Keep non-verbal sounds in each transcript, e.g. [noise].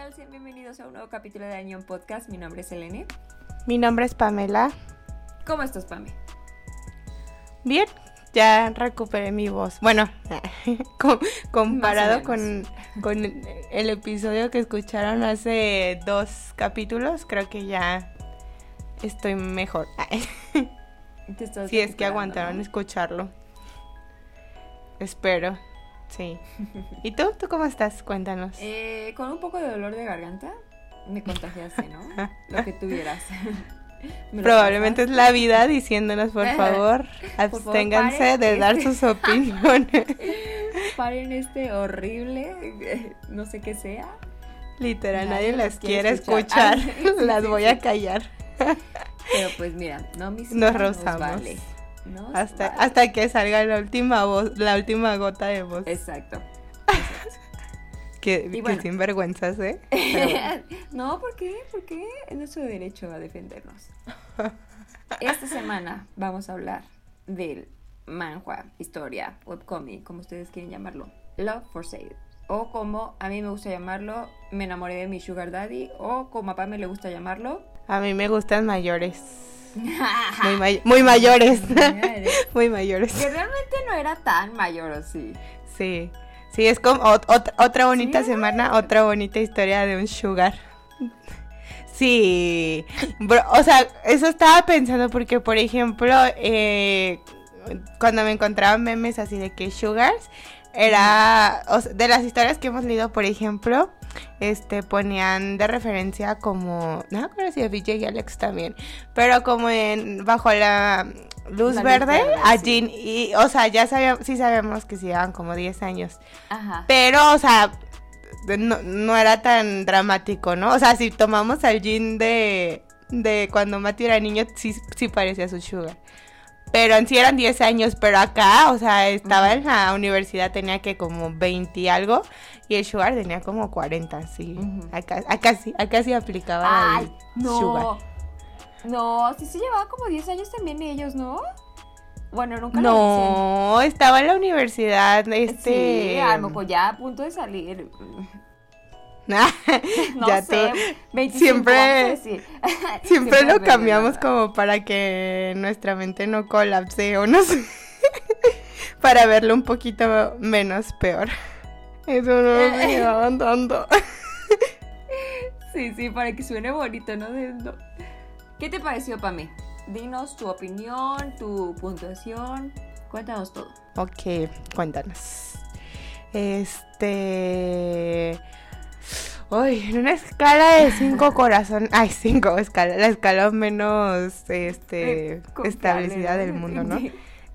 tal? Sean bienvenidos a un nuevo capítulo de Año Podcast. Mi nombre es Elene. Mi nombre es Pamela. ¿Cómo estás, Pame? Bien, ya recuperé mi voz. Bueno, [laughs] comparado con, con el episodio que escucharon hace dos capítulos, creo que ya estoy mejor. Si [laughs] es que aguantaron escucharlo. Espero. Sí. ¿Y tú? ¿Tú cómo estás? Cuéntanos. Eh, con un poco de dolor de garganta. Me contagiaste, ¿no? [laughs] Lo que tuvieras. [laughs] Probablemente es la vida diciéndonos, por [laughs] favor, absténganse de dar sus opiniones. Paren este horrible, no sé qué sea. Literal, nadie, las quiere escuchar. las voy a callar. Pero pues mira, no mis Nos rozamos. Hasta, hasta que salga la última voz, la última gota de voz. Exacto. [laughs] Que, sinvergüenzas, ¿eh? [laughs] no, ¿por qué? ¿Por qué? Es nuestro derecho a defendernos. [laughs] Esta semana vamos a hablar del manhua, historia, webcomic, como ustedes quieren llamarlo. Love for Sale. O como a mí me gusta llamarlo, me enamoré de mi sugar daddy. O como a Pame le gusta llamarlo. A mí me gustan mayores. Muy, muy mayores. [laughs] muy mayores. Que realmente no era tan mayor, ¿o sí? Sí. Sí, es como otra bonita semana, otra bonita historia de un sugar. Sí, o sea, eso estaba pensando porque, por ejemplo, eh, cuando me encontraba memes así de que sugars, era de las historias que hemos leído, por ejemplo, este ponían de referencia como, no me acuerdo si de y Alex también, pero como en bajo la luz verde, a Jean y o sea, ya sabíamos sí sabemos que se llevan como 10 años. Ajá. Pero o sea, no, era tan dramático, ¿no? O sea, si tomamos al Jean de de cuando Matthew era niño, sí, sí parecía su sugar. Pero en sí eran 10 años, pero acá, o sea, estaba en la universidad, tenía que como 20 y algo, y el Sugar tenía como 40, sí. acá, acá, sí, acá sí aplicaba Ay, no. Sugar. No, sí se llevaba como 10 años también ellos, ¿no? Bueno, nunca No, lo estaba en la universidad, este... Sí, a lo mejor ya a punto de salir. [laughs] no ya sé, [laughs] [laughs] siempre siempre lo cambiamos como para que nuestra mente no colapse o no sé para verlo un poquito menos peor eso no me llevaban tanto [laughs] sí sí para que suene bonito no qué te pareció para mí dinos tu opinión tu puntuación cuéntanos todo ok cuéntanos este Uy, en una escala de cinco [laughs] corazones. Ay, cinco escala. La escala menos este, eh, establecida del mundo, ¿no?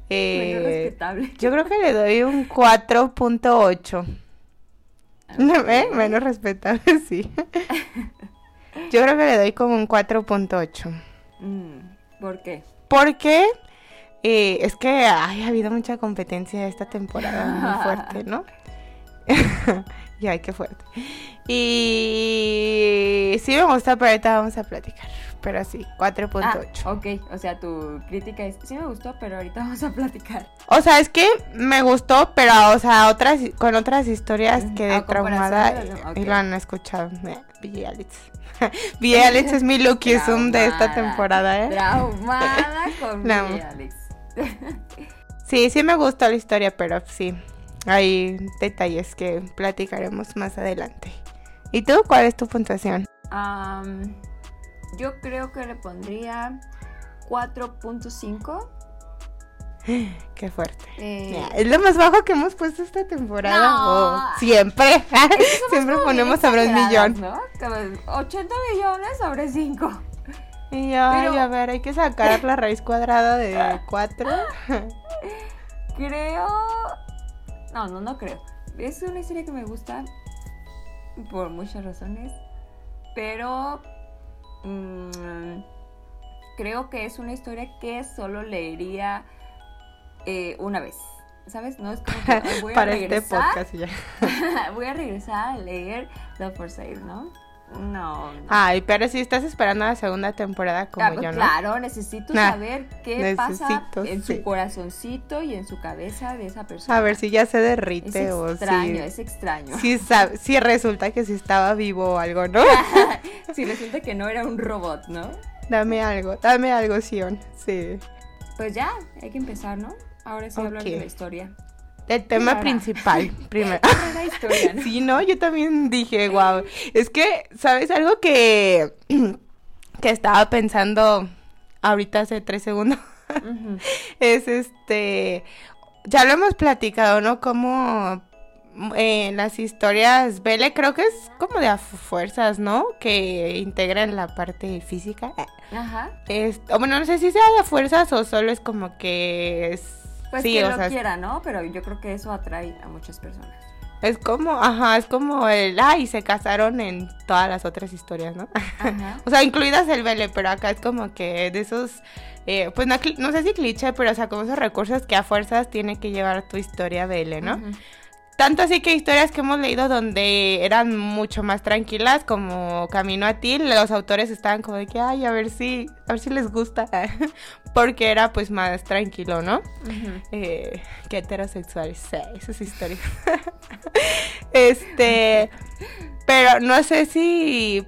Eh, menos respetable. Yo creo que le doy un 4.8. [laughs] ¿Eh? Menos respetable, [laughs] sí. [laughs] Yo creo que le doy como un 4.8. Mm, ¿Por qué? Porque eh, es que ay, ha habido mucha competencia esta temporada muy fuerte, ¿no? y ay, qué fuerte. Y sí me gusta, pero ahorita vamos a platicar. Pero sí, 4.8. Ah, ok, o sea, tu crítica es, sí me gustó, pero ahorita [laughs] vamos a platicar. O sea, es que me gustó, pero, o sea, otras con otras historias que de traumada y lo han escuchado. Billie Alex. [laughs] Billie Alex es mi Lucky Zoom de esta temporada, ¿eh? Traumada [laughs] con Billie Alex. sí, sí me gustó la historia, pero sí, hay detalles que platicaremos más adelante. ¿Y tú cuál es tu puntuación? Yo creo que le pondría 4.5. [gasps] Qué fuerte. Eh, es lo más bajo que hemos puesto esta temporada. siempre. [laughs] siempre ponemos sobre un millón. ¿no? 80 millones sobre 5. Y a ver, hay que sacar la raíz cuadrada de [laughs] 4. creo. No, no, no creo. Es una historia que me gusta por muchas razones, pero mm, creo que es una historia que solo leería eh, una vez. ¿Sabes? No es como que voy a [laughs] Para este regresar. Este podcast ya. [laughs] voy a regresar a leer The For Sale, ¿no? No, no. Ay, pero si estás esperando la segunda temporada como Ah, yo, ¿no? Claro, necesito Nah, saber qué pasa en sí. su corazoncito y en su cabeza de esa persona. A ver si ya se es derrite o extraño, si... es extraño. Si, si resulta que si estaba vivo o algo, ¿no? [laughs] si resulta que no era un robot, ¿no? dame algo, dame algo, Sion. Sí. Pues ya, hay que empezar, ¿no? Ahora sí hablar de la historia. El tema principal, [laughs] primero. Historia, ¿no? [laughs] Sí, no, yo también dije, wow. Es que, ¿sabes algo que, [clears throat] que estaba pensando ahorita hace tres segundos? [laughs] Es este, ya lo hemos platicado, ¿no? Como eh, las historias, Vele, creo que es como de a fuerzas, ¿no? Que integran la parte física. Ajá. Es, o bueno, no sé si sea de fuerzas o solo es como que es... Pues sí, que o lo sea, quiera, ¿no? Pero yo creo que eso atrae a muchas personas. Es como, ajá, es como el, ay, se casaron en todas las otras historias, ¿no? Ajá. [laughs] o sea, incluidas el vele, pero acá es como que de esos, eh, pues no, sé si cliché, pero o sea, como esos recursos que a fuerzas tiene que llevar tu historia vele, ¿no? Tanto así que historias que hemos leído donde eran mucho más tranquilas, como Camino a ti, los autores estaban como de que, ay, a ver si, a ver si les gusta, [laughs] porque era pues más tranquilo, ¿no? Ujú. eh, que heterosexuales, sí, esas historias. [laughs] este, pero no sé si,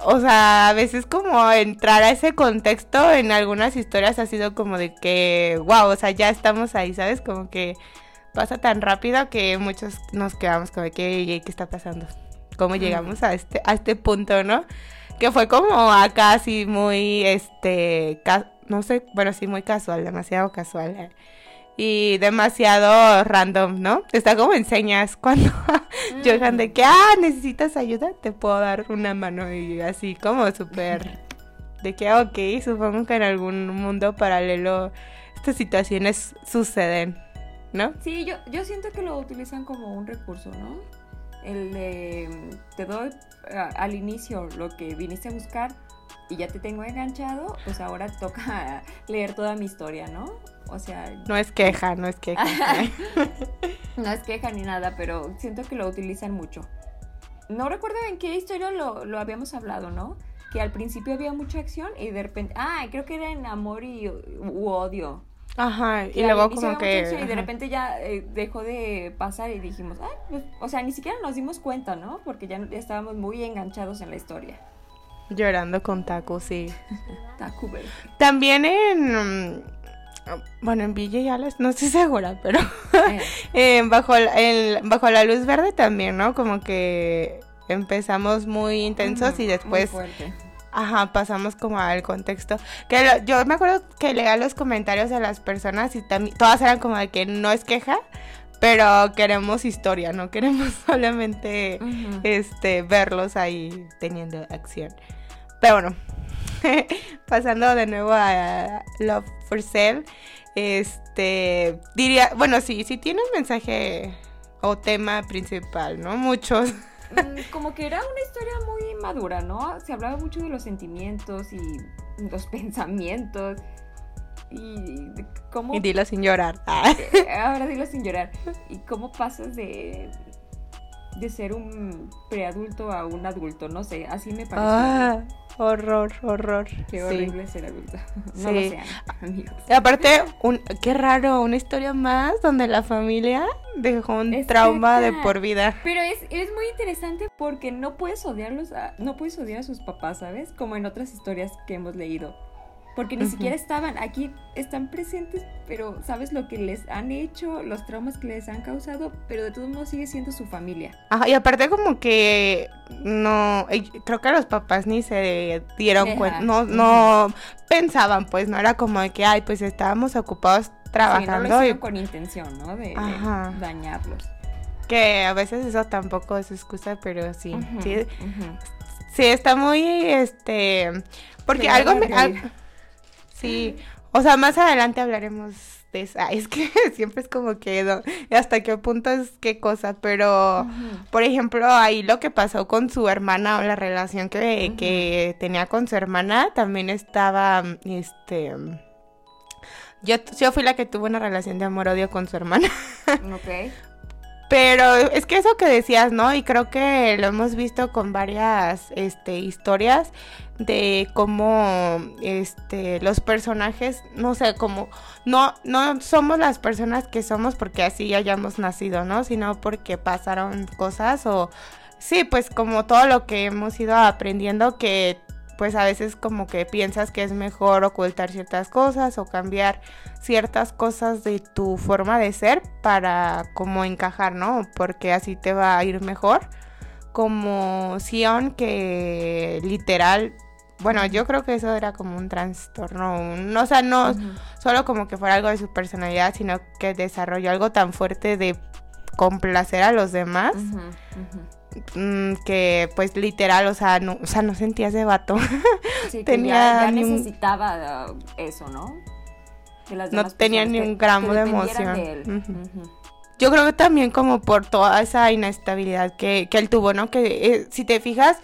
o sea, a veces como entrar a ese contexto en algunas historias ha sido como de que, wow, o sea, ya estamos ahí, ¿sabes? Como que pasa tan rápido que muchos nos quedamos como "Ey, ¿qué está pasando? ¿Cómo llegamos a este, a este punto, no? Que fue como acá así muy, este, no sé, bueno, sí, muy casual, demasiado casual. eh. Y demasiado random, ¿no? Está como enseñas [laughs] cuando llegan de que, ah, necesitas ayuda, te puedo dar una mano y así como súper de que, ok, supongo que en algún mundo paralelo estas situaciones suceden, ¿no? Sí, yo, yo siento que lo utilizan como un recurso, ¿no? El de te doy a- al inicio lo que viniste a buscar y ya te tengo enganchado, pues ahora toca [laughs] leer toda mi historia, ¿no? O sea, No es queja, no es queja. [laughs] no es queja ni nada, pero siento que lo utilizan mucho. No recuerdo en qué historia lo, lo habíamos hablado, ¿no? Que al principio había mucha acción y de repente, ah, creo que era en amor y u odio. Ajá, y luego como que... Y de repente ya eh, dejó de pasar y dijimos, ay, pues, o sea, ni siquiera nos dimos cuenta, ¿no? Porque ya ya estábamos muy enganchados en la historia. Llorando con tacos, sí. [laughs] Bell. También en... mm, Bueno, en Villa ya les... No estoy [laughs] segura, pero... Eh, [laughs] en bajo, la- en- bajo la luz verde también, ¿no? Como que empezamos muy intensos y muy después... Ajá, pasamos como al contexto. Que lo- yo me acuerdo que leía los comentarios de las personas y también todas eran como de que no es queja, pero queremos historia, no queremos [laughs] solamente este verlos ahí teniendo acción. Pero bueno, [laughs] pasando de nuevo a Love for Sale, este diría, bueno, sí, sí tiene un mensaje o tema principal, ¿no? Muchos. Mm, como que era una historia muy madura, ¿no? Se hablaba mucho de los sentimientos y los [laughs] pensamientos y cómo... Y dilo sin llorar. Ah. [laughs] Ahora dilo sin llorar. ¿Y cómo pasas de, de ser un preadulto a un adulto? No sé, así me pareció. Ah, horror, horror. Qué sí. horrible ser adulto. [laughs] No Sí. lo sean, amigos. Y aparte, un, qué raro, una historia más donde la familia dejó un trauma de por vida. Pero es, es muy interesante porque no puedes odiarlos, a, no puedes odiar a sus papás, ¿sabes? Como en otras historias que hemos leído. Porque ni siquiera estaban aquí, están presentes, pero sabes lo que les han hecho, los traumas que les han causado, pero de todos modos sigue siendo su familia. Ajá, y aparte como que no, creo que los papás ni se dieron Deja, cuenta, no, no pensaban, pues no era como de que, ay, pues estábamos ocupados Sí, no lo trabajando y con intención, ¿no? De, dañarlos. que a veces eso tampoco es excusa, pero sí, sí, está muy, este, porque algo, me- al-. Sí, o sea, más adelante hablaremos de esa, es que [laughs] siempre es como que, no, hasta qué punto es qué cosa, pero... Por ejemplo, ahí lo que pasó con su hermana o la relación que, que tenía con su hermana, también estaba, este... Yo, yo fui la que tuvo una relación de amor-odio con su hermana. [laughs] Ok. Pero es que eso que decías, ¿no? Y creo que lo hemos visto con varias este, historias de cómo este, los personajes, no sé, como no, no somos las personas que somos porque así hayamos nacido, ¿no? Sino porque pasaron cosas o sí, pues como todo lo que hemos ido aprendiendo que pues a veces como que piensas que es mejor ocultar ciertas cosas o cambiar ciertas cosas de tu forma de ser para como encajar, ¿no? Porque así te va a ir mejor. Como Sion que literal, bueno, yo creo que eso era como un trastorno, no, o sea, no solo como que fuera algo de su personalidad, sino que desarrolló algo tan fuerte de complacer a los demás. Mm, que pues literal, o sea, no, o sea, no sentía ese vato. Sí, tenía ya, necesitaba eso, ¿no? no tenía ni un gramo de emoción. Yo creo que también como por toda esa inestabilidad que, que él tuvo, ¿no? Que eh, si te fijas,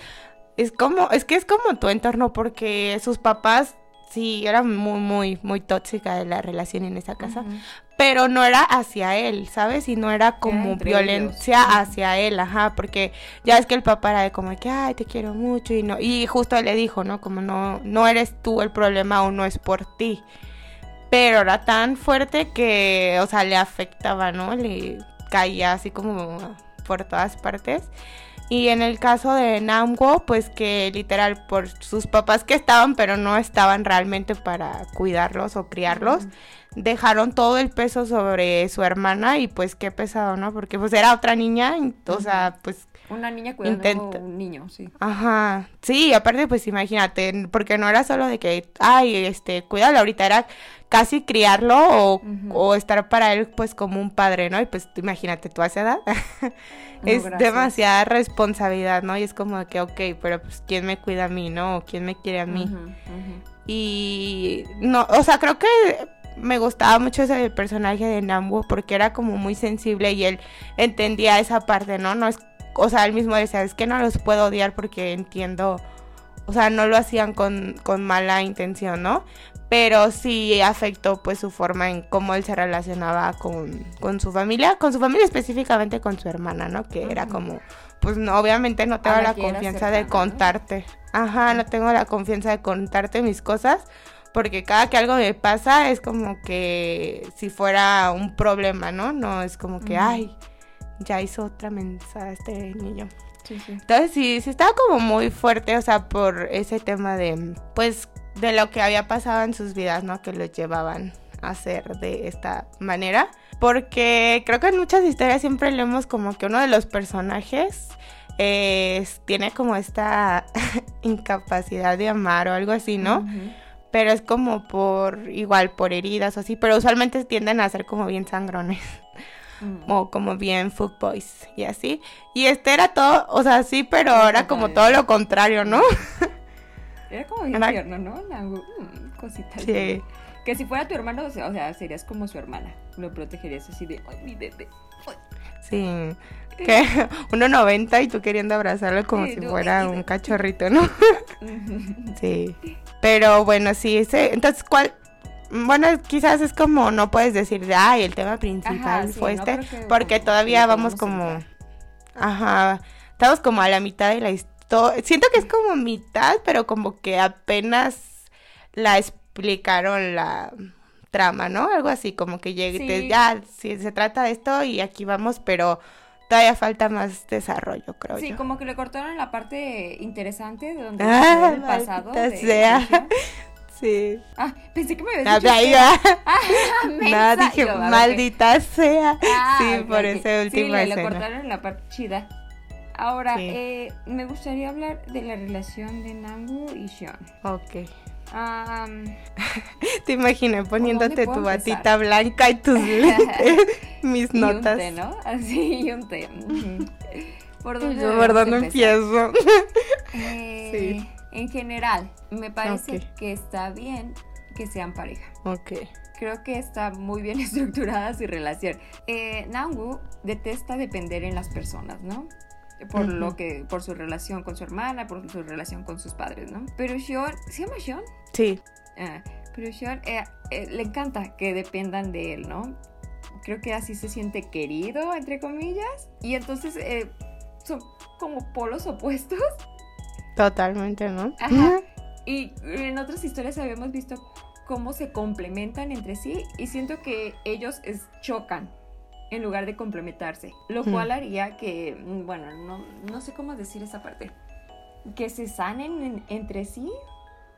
es como, es que es como tu entorno, porque sus papás sí, era muy, muy, muy tóxica la relación en esa casa pero no era hacia él, ¿sabes? Y no era como violencia hacia él, ajá, porque ya es que el papá era de como que, ay, te quiero mucho y no, y justo le dijo, ¿no? Como no, no eres tú el problema o no es por ti. Pero era tan fuerte que, o sea, le afectaba, ¿no? Le caía así como por todas partes. Y en el caso de Namwo, pues que literal por sus papás que estaban, pero no estaban realmente para cuidarlos o criarlos dejaron todo el peso sobre su hermana y pues qué pesado, ¿no? Porque pues era otra niña, o sea, pues... Una niña cuidando a un niño, sí. Ajá, sí, aparte pues imagínate, porque no era solo de que, ay, este, cuídalo ahorita, era casi criarlo o, estar para él pues como un padre, ¿no? Y pues imagínate tú a esa edad. [laughs] es demasiada responsabilidad, ¿no? Y es como que, ok, pero pues ¿quién me cuida a mí, no? ¿O quién me quiere a mí? Y no, o sea, creo que me gustaba mucho ese personaje de Nambu porque era como muy sensible y él entendía esa parte, ¿no? No es, o sea, él mismo decía, es que no los puedo odiar porque entiendo, o sea, no lo hacían con, con mala intención, ¿no? Pero sí afectó pues su forma en cómo él se relacionaba con, con su familia, con su familia específicamente con su hermana, ¿no? Que era como, pues no, obviamente no tengo la, confianza de contarte. Ajá, no tengo la confianza de contarte mis cosas porque cada que algo me pasa es como que si fuera un problema, ¿no? No es como que, ay, ya hizo otra mensaje este niño. Sí, sí. Entonces sí, sí estaba como muy fuerte, o sea, por ese tema de, pues, de lo que había pasado en sus vidas, ¿no? Que los llevaban a hacer de esta manera. Porque creo que en muchas historias siempre leemos como que uno de los personajes tiene como esta [laughs] incapacidad de amar o algo así, ¿no? pero es como por igual por heridas o así, pero usualmente tienden a ser como bien sangrones. Mm. O como bien food boys y así. Y este era todo, o sea, sí, pero ahora como todo lo contrario, ¿no? [laughs] Era como bien tierno, ¿no? Mm, cosita. Sí. Que si fuera tu hermano, o sea, serías como su hermana. Lo protegerías así de, ay, mi bebé. Sí. Que [laughs] 1.90 y tú queriendo abrazarlo como si fuera un cachorrito, ¿no? [laughs] sí. Pero bueno, sí, ese, entonces, ¿cuál? Bueno, quizás es como, no puedes decir, ay, el tema principal fue este, porque todavía vamos como, ajá, estamos como a la mitad de la historia, siento que es como mitad, pero como que apenas la explicaron la trama, ¿no? Algo así, como que llegue, ya, si se trata de esto y aquí vamos, pero todavía falta más desarrollo, creo sí, yo. Sí, como que le cortaron la parte interesante de donde ah, el pasado. De, sea. Sí. Ah, pensé que me había dicho. [laughs] Ah, [laughs] Nada, dije, maldita sea. Ah, sí, por ese último sí, le, cortaron la parte chida. Ahora, eh, me gustaría hablar de la relación de Nangu y Sean. Ok. [laughs] Te imaginé poniéndote tu batita blanca y tus lentes, mis notas. Y un té, ¿no? Así, y un té. ¿Por dónde, ¿Por dónde empiezo? Eh, sí. En general, me parece que está bien que sean pareja. Ok. Creo que está muy bien [laughs] estructurada su relación. Eh, Nangu detesta depender en las personas, ¿no? por lo que por su relación con su hermana, por su relación con sus padres, ¿no? Pero Sean, ¿se llama Sean? Sí. Ah, pero Sean eh, eh, le encanta que dependan de él, ¿no? creo que así se siente querido, entre comillas. Y entonces eh, son como polos opuestos. Totalmente, ¿no? Ajá. Y en otras historias habíamos visto cómo se complementan entre sí y siento que ellos es, chocan en lugar de complementarse, lo Mm. cual haría que, mm, bueno, no, no sé cómo decir esa parte, que se sanen en- entre sí,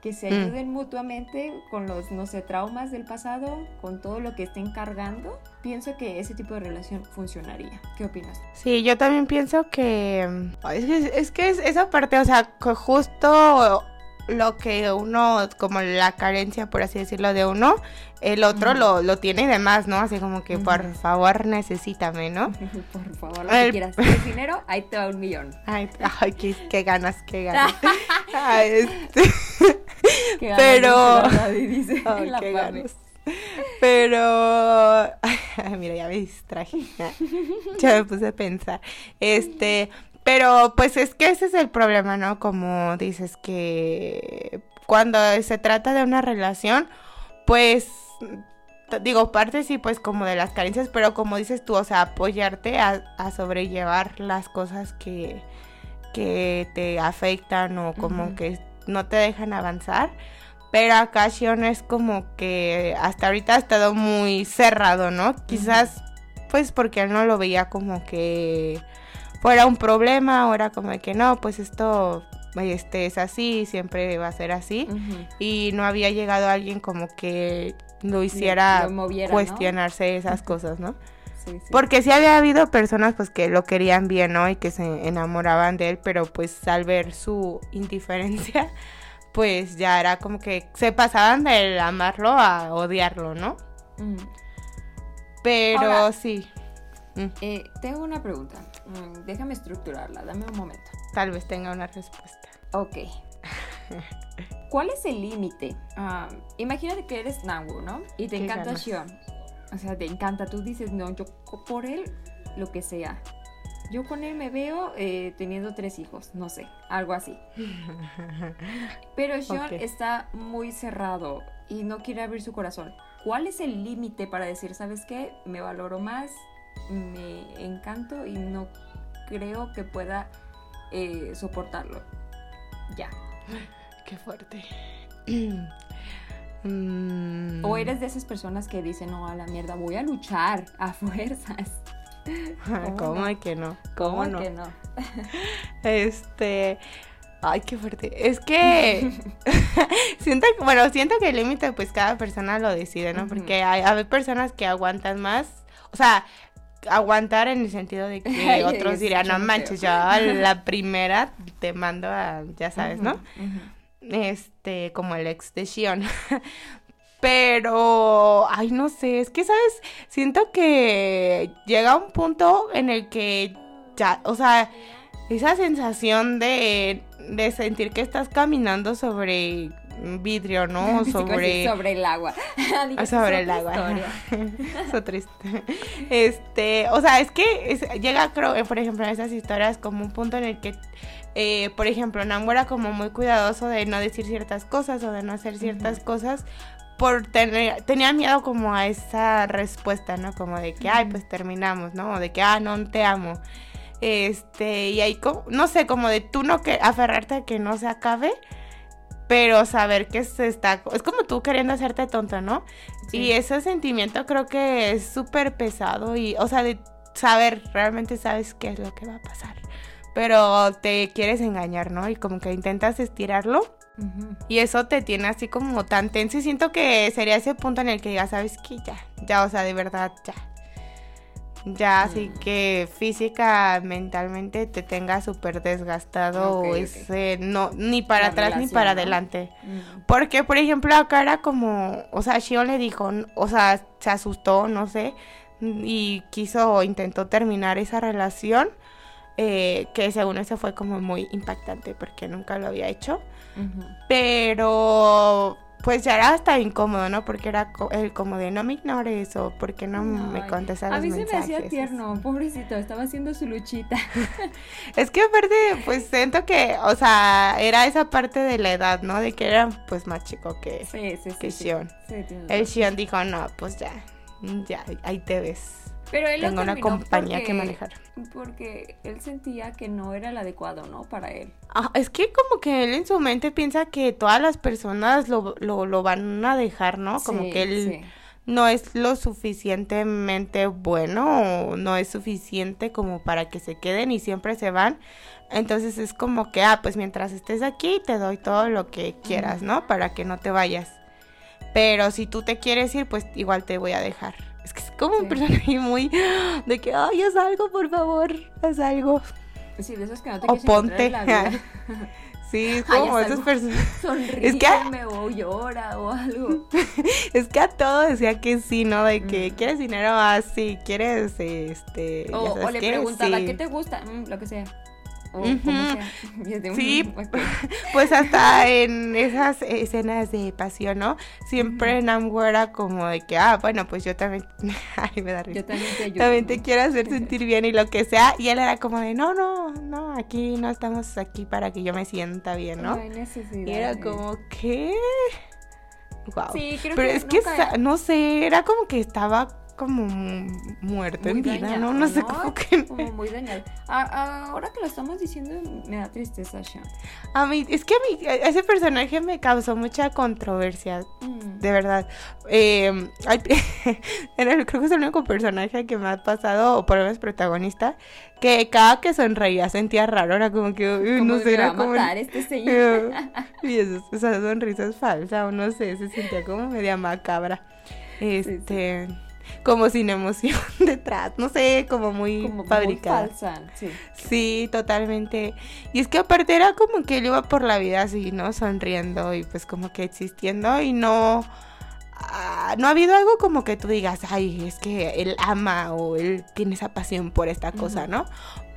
que se Mm. ayuden mutuamente con los, no sé, traumas del pasado, con todo lo que estén cargando. Pienso que ese tipo de relación funcionaría. ¿Qué opinas? Sí, yo también pienso que mm, es que es, que es esa parte, o sea, justo lo que uno, como la carencia, por así decirlo, de uno, el otro lo, lo tiene de más, ¿no? Así como que, por favor, necesítame, ¿no? [laughs] Por favor, lo El- que quieras. [laughs] ¿Quieres dinero? Ahí te va un millón. Ay, ay qué, qué ganas, qué ganas. [laughs] Ay, este, Qué ganas, [laughs] Pero- dice [laughs] la qué. [laughs] Pero, ay, mira, ya me distraje. Ya me puse a pensar. Este, pero pues es que ese es el problema, ¿no? Como dices que cuando se trata de una relación, pues digo, parte sí, pues como de las carencias, pero como dices tú, o sea, apoyarte a, a sobrellevar las cosas que, que te afectan o como que no te dejan avanzar. Pero acá Shion es como que hasta ahorita ha estado muy cerrado, ¿no? Quizás pues porque él no lo veía como que fuera un problema, o era como de que no, pues esto este, es así, siempre va a ser así. Y no había llegado alguien como que lo hiciera Lo moviera, ¿no? cuestionarse esas cosas, ¿no? Sí, sí. Porque sí había habido personas pues que lo querían bien, ¿no? Y que se enamoraban de él, pero pues al ver su indiferencia, [laughs] pues ya era como que se pasaban del amarlo a odiarlo, ¿no? Ujú. Pero Ahora- sí, Eh, tengo una pregunta. Mm, déjame estructurarla, dame un momento. tal vez tenga una respuesta. Ok. [laughs] ¿Cuál es el límite? Ah, imagínate que eres Nangu, ¿no? Y te encanta ganas. O sea, te encanta. Tú dices, no, yo por él, lo que sea. Yo con él me veo eh, teniendo tres hijos, no sé, algo así. [laughs] Pero Ok. está muy cerrado y no quiere abrir su corazón. ¿Cuál es el límite para decir, sabes qué? Me valoro más, me encanto y no creo que pueda eh, soportarlo. Ya. [gasps] Qué fuerte. [clears throat] Mm. O eres de esas personas que dicen, no, a la mierda, voy a luchar a fuerzas. [laughs] ¿Cómo no? de que no? ¿Cómo ¿Cómo no? que no? [laughs] Este. Ay, qué fuerte. Es que. [laughs] siento bueno, siento que el límite, pues cada persona lo decide, ¿no? Porque hay, hay personas que aguantan más. O sea, aguantar en el sentido de que otros es dirían, no manches, yo a la primera te mando a. Ya sabes, ¿no? Ujú. Este, como el ex de Shion. [laughs] Pero, ay, no sé, es que, ¿sabes? Siento que llega un punto en el que ya, o sea, esa sensación de, de sentir que estás caminando sobre vidrio, ¿no? [laughs] Como Sobre... sobre el agua. [laughs] Digo, Ah, sobre el agua. Eso triste. Este, o sea, es que es- llega, creo, eh, por ejemplo, en esas historias como un punto en el que, eh, por ejemplo, Nambo era como muy cuidadoso de no decir ciertas cosas o de no hacer ciertas cosas por tener, tenía miedo como a esa respuesta, ¿no? Como de que, ay, pues terminamos, ¿no? O de que, ah, no te amo. Este, y ahí, como, no sé, como de tú no que aferrarte a que no se acabe, pero saber que se está, es como tú queriendo hacerte tonto, ¿no? Sí. Y ese sentimiento creo que es súper pesado y, o sea, de saber, realmente sabes qué es lo que va a pasar. Pero te quieres engañar, ¿no? Y como que intentas estirarlo y eso te tiene así como tan tenso y siento que sería ese punto en el que ya sabes que ya, ya, o sea, de verdad, ya. Ya, así Mm. que física, mentalmente te tenga súper desgastado ese, no, ni para La atrás ni para ¿no? adelante. Porque, por ejemplo, acá era como, o sea, Shion le dijo, o sea, se asustó, no sé, y quiso, intentó terminar esa relación, eh, que según eso fue como muy impactante porque nunca lo había hecho. Pero, pues ya era hasta incómodo, ¿no? Porque era co- el como de, no me ignores o porque no me Ay, contestas A los mí se me hacía tierno, pobrecito, estaba haciendo su luchita. [laughs] Es que aparte, pues siento que, o sea, era esa parte de la edad, ¿no? De que era pues más chico que, Sí, sí, sí. que. Shion. El. Shion dijo, no, pues ya, ya, ahí te ves. Pero él una compañía que porque- manejar. Porque él sentía que no era el adecuado, ¿no? Para él. Ah, es que como que él en su mente piensa que todas las personas lo, lo, lo van a dejar, ¿no? Como Sí, que él sí. no es lo suficientemente bueno o no es suficiente como para que se queden y siempre se van. Entonces es como que, ah, pues mientras estés aquí te doy todo lo que quieras, ¿no? Para que no te vayas. Pero si tú te quieres ir, pues igual te voy a dejar. Es que es como un personaje [laughs] muy de que, ay, haz algo, por favor, haz algo. Sí, de esos que no te O ponte. en la [laughs] vida. Sí, [laughs] es como esas personas. Sonríeme o llora o algo. Es que a todo decía que sí, ¿no? De que Mm. quieres dinero así, quieres este. ya O, sabes o le preguntaba, sí. ¿qué te gusta? Mm, lo que sea. O sea. [laughs] Sí. [laughs] Pues hasta en esas escenas de pasión, ¿no? Siempre Namgo era como de que, ah, bueno, pues yo también. [laughs] Ay, me da risa. Yo también te ayudo. También te quiero hacer sentir bien y lo que sea. Y él era como de, no, no, no, aquí no estamos aquí para que yo me sienta bien, ¿no? No hay necesidad. Y era como, ¿qué? Wow. Sí, creo Pero que es que, nunca- no sé, era como que estaba como mu- muerto en vida, dañado, ¿no? No sé cómo que... Como muy dañado. A- ahora que lo estamos diciendo, me da tristeza, Sean. A mí, es que a mí, ese personaje me causó mucha controversia, Mm. de verdad. Eh, [laughs] creo que es el único personaje que me ha pasado, o por lo menos protagonista, que cada que sonreía sentía raro, era como que, uy, Como no sé, va era a como... matar este señor. [laughs] [laughs] y eso- esa sonrisa es falsa, o no sé, se sentía como media macabra. Este, como sin emoción [laughs] detrás, no sé, como muy Como fabricada. falsa, sí. Sí, totalmente. Y es que aparte era como que él iba por la vida así, ¿no? Sonriendo y pues como que existiendo y no... ah, no ha habido algo como que tú digas, ay, es que él ama o él tiene esa pasión por esta cosa. ¿no?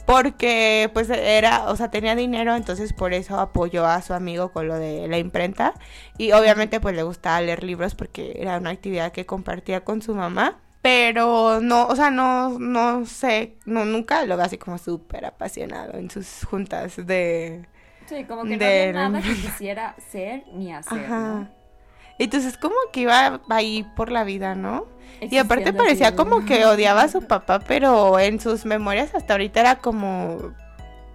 Porque pues era, o sea, tenía dinero, entonces por eso apoyó a su amigo con lo de la imprenta y obviamente pues le gustaba leer libros porque era una actividad que compartía con su mamá. Pero no, o sea, no, no sé, no, nunca lo veo así como súper apasionado en sus juntas de... Sí, como que no había nada que quisiera ser ni hacer, Ajá. ¿no? Entonces como que iba ahí por la vida, ¿no? Y aparte parecía como que odiaba a su papá, pero en sus memorias hasta ahorita era como,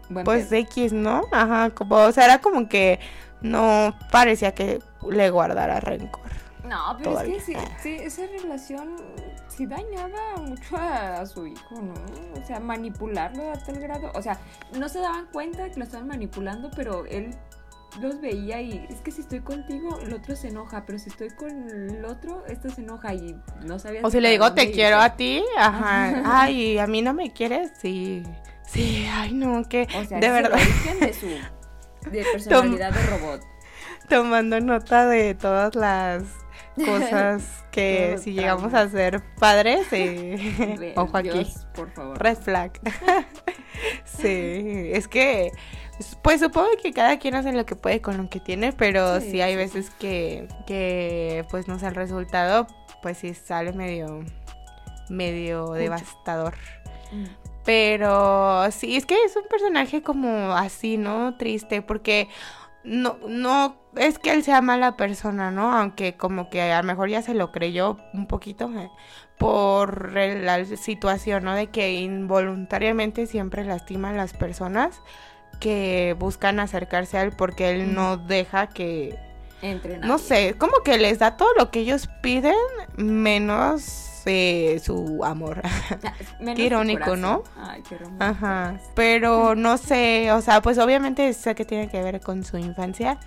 Buen pues pedo. X, ¿no? Ajá, como, o sea, era como que no parecía que le guardara rencor. No, pero todavía. es que sí, sí, esa relación sí dañaba mucho a, a su hijo, ¿no? O sea, manipularlo a tal grado. O sea, no se daban cuenta que lo estaban manipulando, pero él los veía y es que si estoy contigo, el otro se enoja, pero si estoy con el otro, este se enoja y no sabía. O si le digo te quiero a ti, ajá, ay, a mí no me quieres, sí, sí, ay, no, que, O sea, de es verdad. de su de [laughs] personalidad de robot. tomando nota de todas las [laughs] cosas que si llegamos a ser padres, eh, [laughs] ojo aquí, por favor. red flag. sí, es que, pues supongo que cada quien hace lo que puede con lo que tiene, pero sí, Sí, hay veces que, que, pues no sé, el resultado, pues sí sale medio, medio devastador. Mm. Pero sí, es que es un personaje como así, ¿no? Triste, porque no, no es que él sea mala persona, ¿no? Aunque como que a lo mejor ya se lo creyó un poquito eh, por la situación, ¿no? De que involuntariamente siempre lastima a las personas que buscan acercarse a él porque él no deja que Entre no sé, como que les da todo lo que ellos piden, menos eh, su amor. [laughs] Ah, menos Qué irónico. ¿no? Ay, qué romántico. Ajá. Pero no sé, o sea, pues obviamente sé que tiene que ver con su infancia,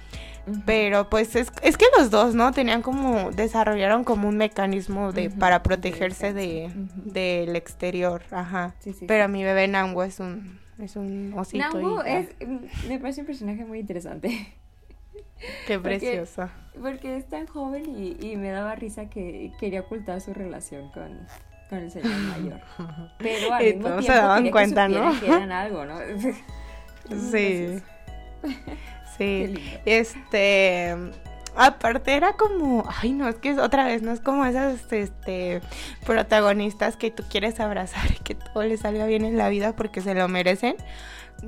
pero pues es, es que los dos, ¿no? Tenían como, desarrollaron como un mecanismo de, para protegerse de. Ujú. del exterior, ajá. Sí, sí, Pero sí. mi bebé Nango es un, es un osito. Nambu y es, mm, me parece un personaje muy interesante. [laughs] Qué porque- precioso. Porque es tan joven y, y me daba risa que quería ocultar su relación con, con el señor mayor. [laughs] Pero al Y mismo todos se tiempo daban cuenta, que ¿no? que eran [laughs] algo, ¿no? Sí. Sí. Este, aparte era como, ay no, es que es otra vez, no es como esas este protagonistas que tú quieres abrazar y que todo les salga bien en la vida porque se lo merecen.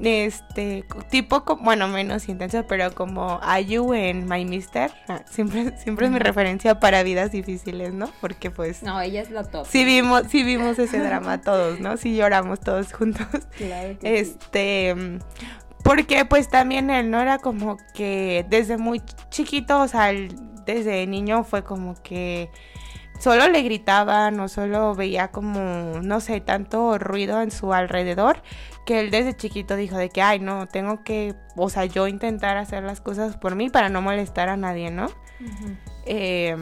Este, tipo, bueno, menos intenso, pero como Ayu en My Mister. Ah, siempre, siempre es mi referencia para vidas difíciles, ¿no? Porque pues... No, ella es la top. Sí vimos, sí vimos ese drama todos, ¿no? Sí lloramos todos juntos. Claro que Este, porque pues también él no era como que desde muy chiquito, o sea, desde niño fue como que solo le gritaban o solo veía como, no sé, tanto ruido en su alrededor, que él desde chiquito dijo de que, ay, no, tengo que, o sea, yo intentar hacer las cosas por mí para no molestar a nadie, ¿no? Eh,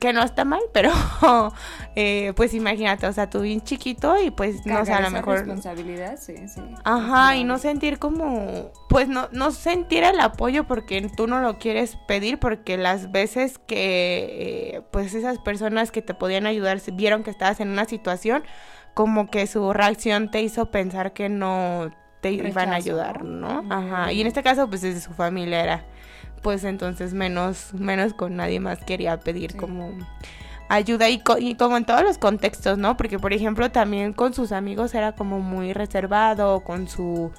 que no está mal, pero [laughs] eh, pues imagínate, o sea, tú bien chiquito y pues no sé, a lo mejor... responsabilidad, sí, sí. Ajá, y no sentir como, pues no, no sentir el apoyo porque tú no lo quieres pedir porque las veces que eh, pues esas personas que te podían ayudar vieron que estabas en una situación, como que su reacción te hizo pensar que no te iban a ayudar, ¿no? Ajá, y en este caso pues desde su familia era pues entonces menos, menos con nadie más quería pedir como ayuda y, y, como en todos los contextos, ¿no? Porque por ejemplo también con sus amigos era como muy reservado, con su,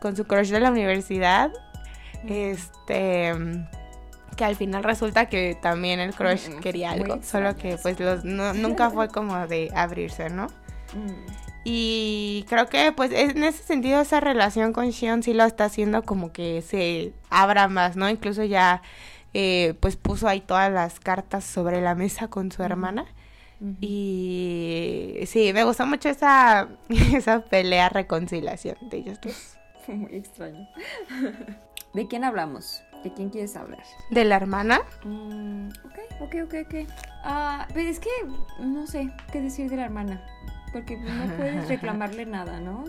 con su crush de la universidad, este que al final resulta que también el crush quería algo, solo que pues los, nunca fue [laughs] como de abrirse, ¿no? Y creo que pues en ese sentido esa relación con Shion sí lo está haciendo como que se abra más, ¿no? Incluso ya eh, pues puso ahí todas las cartas sobre la mesa con su hermana. Y sí, me gustó mucho esa, [laughs] esa pelea reconciliación de ellos dos. [laughs] Fue muy extraño. [laughs] ¿De quién hablamos? ¿De quién quieres hablar? ¿De la hermana? Mm, ok, ok, ok, ok. Ah, pero es que no sé qué decir de la hermana porque no puedes [laughs] reclamarle nada, ¿no?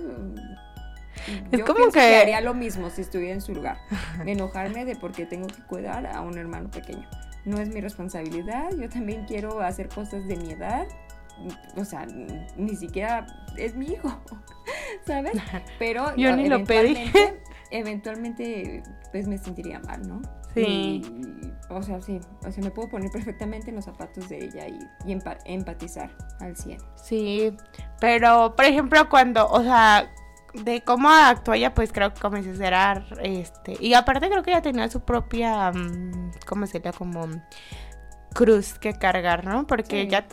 Es como que... haría lo mismo si estuviera en su lugar. Enojarme de porque tengo que cuidar a un hermano pequeño. No es mi responsabilidad. Yo también quiero hacer cosas de mi edad. O sea, ni siquiera es mi hijo, [laughs] ¿sabes? [laughs] Pero yo ni lo pedí. Eventualmente, pues me sentiría mal, ¿no? Sí. o sea, sí, o sea, me puedo poner perfectamente en los zapatos de ella y, y empatizar al 100. Sí, pero por ejemplo cuando, o sea, de cómo actuó ella, pues creo que comenzó a ser, este, y aparte creo que ella tenía su propia, mm, ¿cómo sería? Como cruz que cargar, ¿no? Porque ella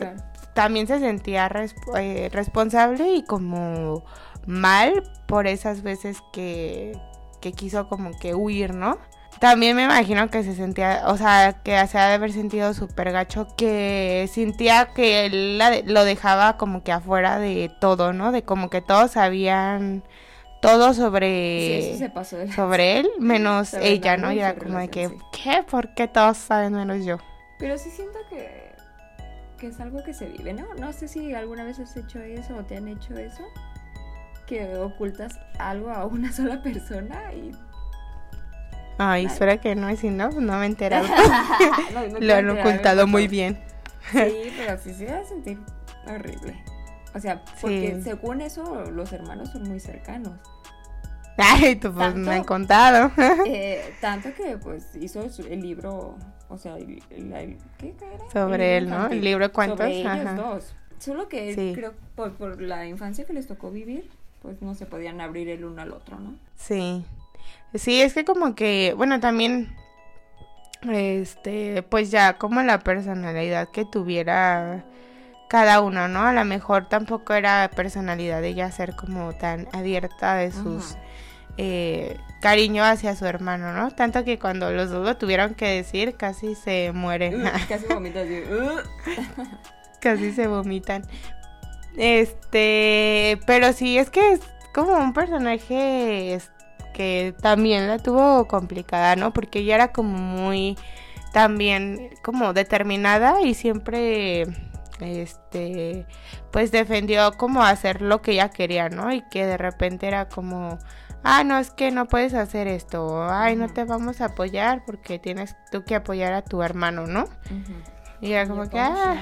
también se sentía eh, responsable y como mal por esas veces que, que quiso como que huir, ¿no? También me imagino que se sentía, o sea, que se ha de haber sentido súper gacho, que sentía que él lo dejaba como que afuera de todo, ¿no? De como que todos sabían todo sobre, sobre él, menos ella, ¿no? Y era como de que, ¿qué? ¿Por qué todos saben menos yo? Pero sí siento que, que es algo que se vive, ¿no? No sé si alguna vez has hecho eso o te han hecho eso, que ocultas algo a una [laughs] sola persona y Ay, espera que no, y si no, pues no me he enterado. [laughs] [laughs] Lo han ocultado muy bien. Sí, [laughs] pero sí se va a sentir horrible. O sea, porque según eso, los hermanos son muy cercanos. Ay, tú pues me han contado. eh, tanto que pues hizo el libro, o sea, el, ¿qué era? Sobre él, ¿no? El libro de cuentos. Sobre ellos dos. Solo que creo por, por la infancia que les tocó vivir, pues no se podían abrir el uno al otro, ¿no? Sí. Sí, es que como que, bueno, también, este, pues ya como la personalidad que tuviera cada uno, ¿no? A lo mejor tampoco era personalidad de ella ser como tan abierta de sus eh, cariño hacia su hermano, ¿no? Tanto que cuando los dos lo tuvieron que decir, casi se mueren. casi vomitan. [laughs] casi se vomitan. Este, pero sí, es que es como un personaje que también la tuvo complicada, ¿no? Porque ella era como muy también como determinada y siempre este pues defendió como hacer lo que ella quería, ¿no? Y que de repente era como ah, no, es que no puedes hacer esto, ay, no te vamos a apoyar porque tienes tú que apoyar a tu hermano, ¿no? Y era como que, ah,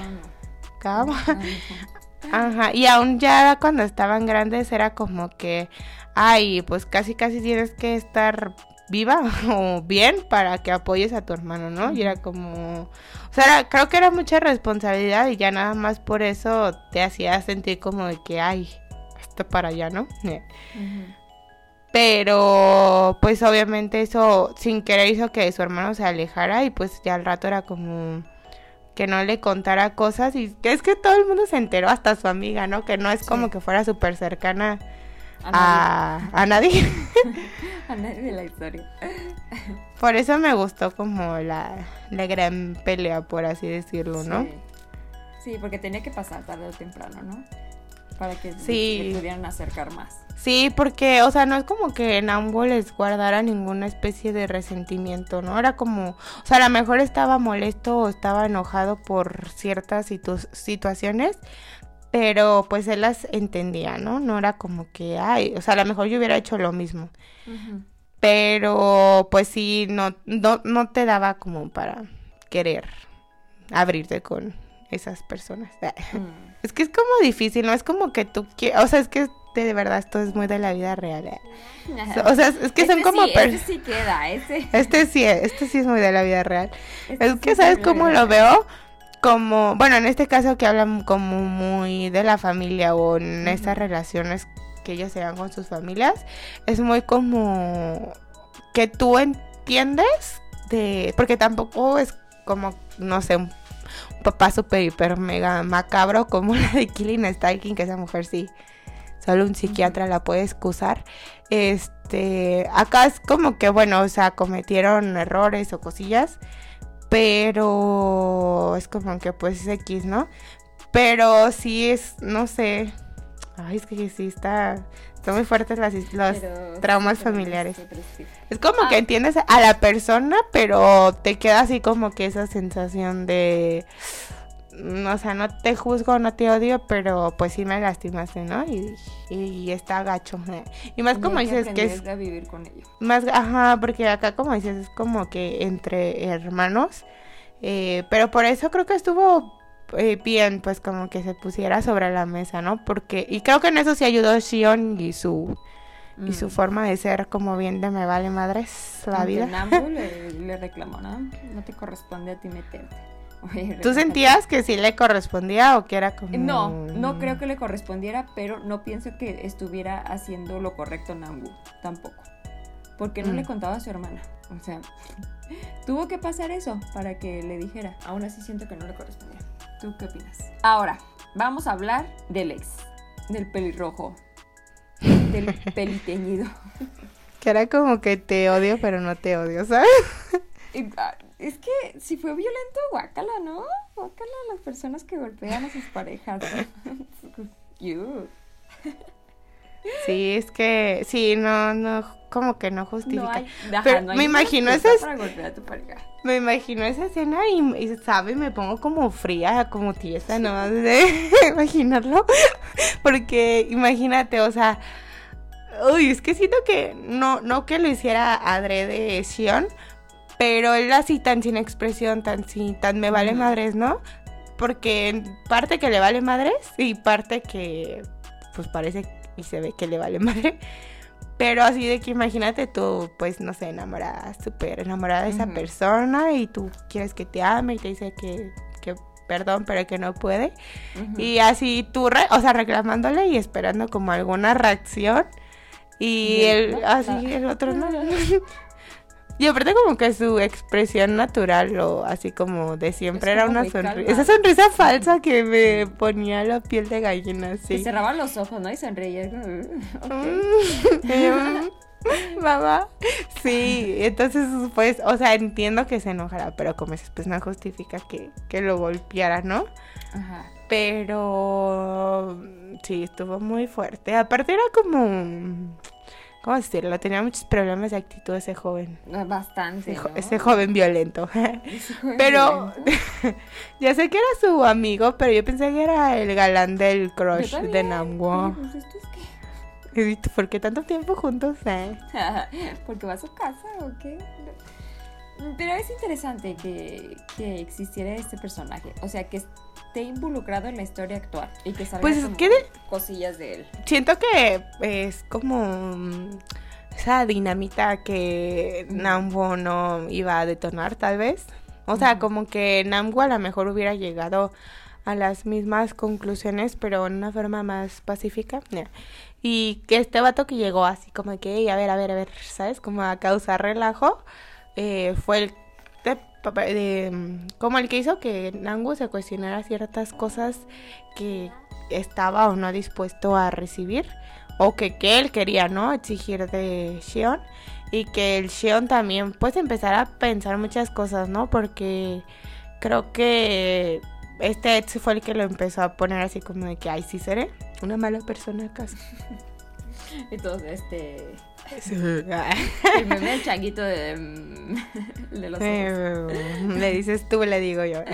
[laughs] Ajá, y aún ya cuando estaban grandes era como que, ay, pues casi casi tienes que estar viva [laughs] o bien para que apoyes a tu hermano, ¿no? Y era como, o sea, creo que era mucha responsabilidad y ya nada más por eso te hacía sentir como de que, ay, esto para allá, ¿no? Pero pues obviamente eso sin querer hizo que su hermano se alejara y pues ya al rato era como que no le contara cosas y que es que todo el mundo se enteró, hasta su amiga, ¿no? Que no es como que fuera súper cercana a, a nadie. A nadie. [laughs] de la historia. Por eso me gustó como la, la gran pelea, por así decirlo, ¿no? Sí. porque tenía que pasar tarde o temprano, ¿no? Para que sí. se pudieran acercar más. Sí, porque, o sea, no es como que en ambos les guardara ninguna especie de resentimiento, ¿no? Era como, o sea, a lo mejor estaba molesto o estaba enojado por ciertas situaciones, pero pues él las entendía, ¿no? No era como que, ay, o sea, a lo mejor yo hubiera hecho lo mismo. Pero pues sí, no, no, no te daba como para querer abrirte con esas personas. [laughs] Mm. Es que es como difícil, ¿no? Es como que tú quieres, o sea, es que de verdad esto es muy de la vida real. ¿eh? [laughs] O sea, es que son este como... Sí, este sí queda, este. Este sí, este sí es muy de la vida real. Este es que, ¿sabes cómo lo veo? Como, bueno, en este caso que hablan como muy de la familia o en estas relaciones que ellos se dan con sus familias, es muy como que tú entiendes de, porque tampoco es como, no sé, un papá super hiper mega macabro como [laughs] la de Killing Stalking, que esa mujer sí, solo un psiquiatra la puede excusar. Este, acá es como que, bueno, o sea, cometieron errores o cosillas pero es como que pues es X, ¿no? Pero sí es, no sé, ay, es que sí está, está muy fuertes las, los traumas familiares. Es como que ah. entiendes a la persona, pero te queda así como que esa sensación de, o sea, no te juzgo, no te odio, pero pues sí me lastimaste, ¿no? Y, y, está gacho. [laughs] Y más como dices que es... A vivir con ello. Más, ajá, porque acá como dices es como que entre hermanos, eh, pero por eso creo que estuvo eh, bien, pues como que se pusiera sobre la mesa, ¿no? Porque, y creo que en eso sí ayudó Shion y su... Y su mm. forma de ser como bien de me vale madres la vida. le, [laughs] le reclamó, ¿no? No te corresponde a ti meterte. ¿Tú sentías que sí le correspondía o que era como.? No, no creo que le correspondiera, pero no pienso que estuviera haciendo lo correcto Nambu, tampoco. Porque no le mm. contaba a su hermana. O sea, [laughs] tuvo que pasar eso para que le dijera. Aún así siento que no le correspondía. ¿Tú qué opinas? Ahora, vamos a hablar del ex, del pelirrojo, del [laughs] peliteñido. Que era como que te odio, pero no te odio, ¿sabes? Es que si fue violento, guácala, ¿no? Guácala a las personas que golpean a sus parejas. [laughs] Sí, es que sí, no, no, como que no justifica. Pero me imagino esa Me imagino esa escena y, sabe, me pongo como fría, como tiesa, ¿no? De [laughs] imaginarlo. Porque imagínate, o sea, uy, es que siento que no, no que lo hiciera adrede Sion, pero él así tan sin expresión, tan sin, tan me vale madres, ¿no? Porque parte que le vale madres y parte que pues parece y se ve que le vale [laughs] madre. Pero así de que imagínate tú, pues no sé, enamorada, súper enamorada de esa persona y tú quieres que te ame y te dice que, que perdón, pero que no puede. Y así tú, o sea, reclamándole y esperando como alguna reacción. Y él, así, el otro no. [laughs] [laughs] Y aparte como que su expresión natural o así como de siempre era una sonrisa. Esa sonrisa falsa que me ponía la piel de gallina, sí. Se cerraban los ojos, ¿no? Y sonreía. [laughs] Mamá. Sí, entonces pues, o sea, entiendo que se enojara, pero como dices, pues no justifica que, que lo golpeara, ¿no? Ajá. Pero sí, estuvo muy fuerte. Aparte era como ¿Cómo decirlo? Tenía muchos problemas de actitud ese joven. Ah, bastante. Ese, joven violento. [laughs] pero [laughs] ya sé que era su amigo, pero yo pensé que era el galán del crush de Namwo. Pues. ¿Por qué tanto tiempo juntos? Eh? [laughs] ¿Porque va a su casa o qué? Pero es interesante que, que existiera este personaje. O sea, que esté involucrado en la historia actual y que salgan pues, cosillas de él. Siento que es como esa dinamita que Nambo no iba a detonar tal vez. O sea, como que Nambo a lo mejor hubiera llegado a las mismas conclusiones, pero en una forma más pacífica. Y que este vato que llegó así como que, a ver, a ver, a ver, ¿sabes? Como a causar relajo, eh, fue el de, como el que hizo que Nangu se cuestionara ciertas cosas que estaba o no dispuesto a recibir o que, él quería, ¿no? Exigir de Shion y que el Shion también pues empezara a pensar muchas cosas, ¿no? Porque creo que este Ed fue el que lo empezó a poner así como de que, ay, sí seré una mala persona acaso. [laughs] Entonces, este... el meme del changuito de, [laughs] de los ojos. le dices tú, le digo yo. [laughs]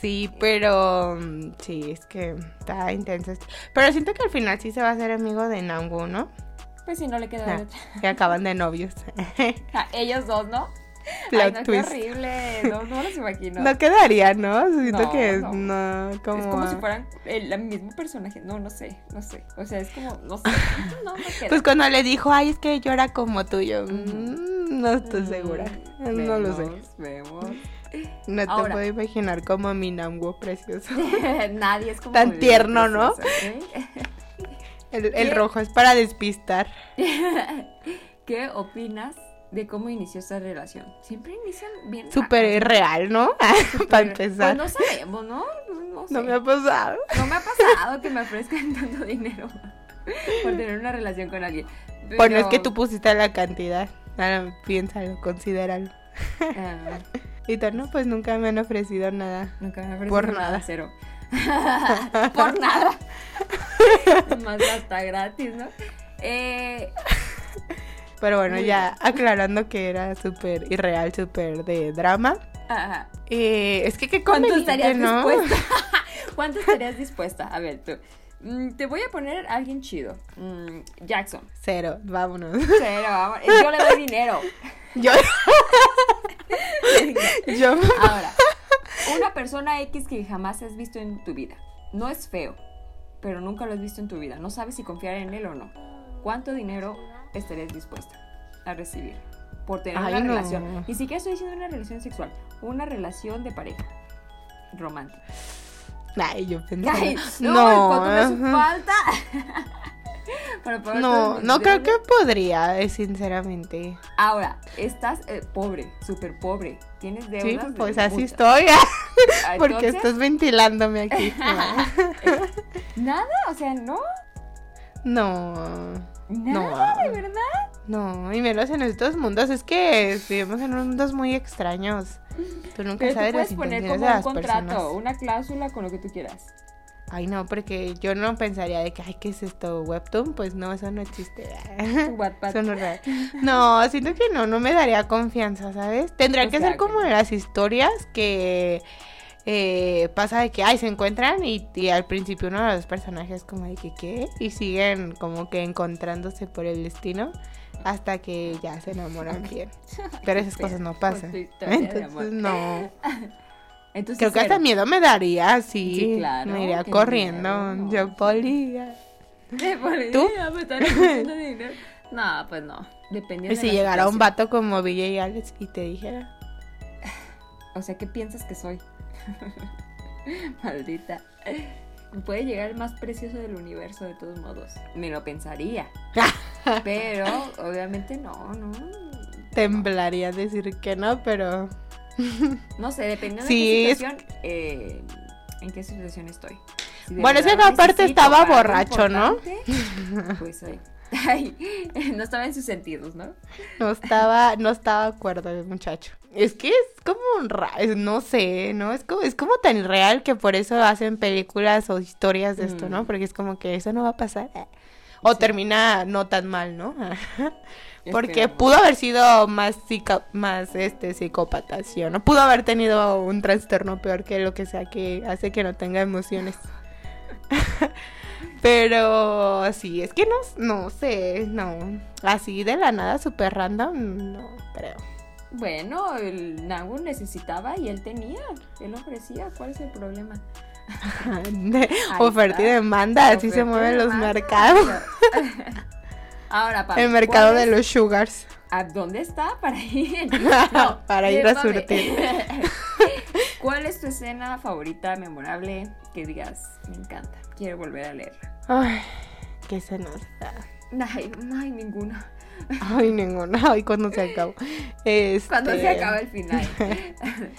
Sí, pero sí, es que está intenso. Pero siento que al final sí se va a hacer amigo de Nangu, ¿no? Pues si no le queda Que acaban de novios. ellos dos, ¿no? Ay, no, qué horrible. No, no los imagino. [laughs] No quedaría, ¿no? Siento que no. como... Es como si fueran el, mismo personaje. No, no sé, no sé. O sea, es como, no sé. [laughs] No, no queda. Pues cuando le dijo, ay, es que yo era como tuyo. Mm, no estoy segura. [laughs] no lo sé. Vemos. No te puedo imaginar como mi Namwo precioso. Nadie es como. Tan tierno, ¿no? El, el rojo es para despistar. ¿Qué opinas de cómo inició esta relación. Siempre inician bien. Súper irreal, ¿no? [laughs] Para empezar. Pues no sabemos, ¿no? No, no, me ha pasado. No me ha pasado que me ofrezcan [laughs] tanto dinero [laughs] por tener una relación con alguien. Bueno, es que tú pusiste la cantidad. Ahora piénsalo, considéralo. Ah. y tú, no, pues nunca me han ofrecido nada. Nunca me han ofrecido por nada. Cero. por nada. Más hasta gratis, ¿no? Eh, pero bueno, ya [laughs] aclarando que era súper irreal, súper de drama. Ajá. Eh, es que qué ¿Cuánto estarías dispuesta? [laughs] [laughs] ¿Cuánto estarías dispuesta? A ver, tú. Mm, te voy a poner a alguien chido. Mm, Jackson. Cero, vámonos. Cero, vámonos. Yo le doy dinero. Yo. Yo. Ahora, una persona X que jamás has visto en tu vida. No es feo, pero nunca lo has visto en tu vida. No sabes si confiar en él o no. ¿Cuánto dinero estarías dispuesta a recibir por tener una relación. Ni siquiera estoy diciendo una relación sexual, una relación de pareja romántica. Ay, yo [laughs] pensé. no, no. falta. [laughs] no, no creo que podría, eh, sinceramente. Ahora, estás eh, pobre, súper pobre. Tienes deudas. Sí, pues así estoy. [laughs] Porque estás ventilándome aquí. Nada, o sea, no. No. Nada, no, ¿de verdad? No, y menos en estos mundos. Es que vivimos en mundos muy extraños. Tú nunca Pero sabes tú puedes poner como un contrato, una cláusula con lo que tú quieras. Ay, no, porque yo no pensaría de que, ay, ¿qué es esto? ¿Webtoon? Pues no, eso no existe. [laughs] Eso no, es no, siento que no, no me daría confianza, ¿sabes? Tendría que ser como las historias que eh, pasa de que, ay, se encuentran y, al principio uno de los personajes como de que, ¿qué? Y siguen como que encontrándose por el destino hasta que ya se enamoran bien. [laughs] Pero esas cosas no pasan. Entonces, no. [laughs] Creo que hasta miedo me daría, sí. sí claro, me iría corriendo. [laughs] Yo podría. ¿Tú? Me no, pues no. Depende ¿Y si llegara un vato como y Alex y te dijera? O sea, ¿qué piensas que soy? [laughs] Maldita. Puede llegar el más precioso del universo de todos modos. Me lo pensaría. [laughs] pero obviamente no, no. Temblaría decir que no, pero... no sé, dependiendo de qué situación, eh, en qué situación estoy. bueno, ese aparte estaba borracho, ¿no? Pues [laughs] [laughs] no estaba en sus sentidos, ¿no? No estaba, no estaba de acuerdo el muchacho. Es que es como un no sé, ¿no? Es como, es como tan real que por eso hacen películas o historias de esto, ¿no? Mm. Porque es como que eso no va a pasar. O termina no tan mal, ¿no? [laughs] Porque pudo haber sido más más este psicópata, ¿sí o no? Pudo haber tenido un trastorno peor que lo que sea que hace que no tenga emociones. [laughs] Pero sí, es que no, no sé, no. Así de la nada, súper random, no creo. Bueno, el Nagu necesitaba y él tenía, él ofrecía, ¿cuál es el problema? [laughs] oferta y demanda, así se mueven los mercados. [laughs] Ahora, Pam, El mercado ¿cuál de los sugars. ¿A dónde está para ir? [laughs] Para ir a surtir. ¿Cuál es tu escena favorita, memorable, que digas, me encanta, quiero volver a leerla? Ay, qué se nos da. Ay, ay, ninguna. Ay, ninguna. Ay, cuando se acabó. Este, Cuando se acaba el final. [laughs]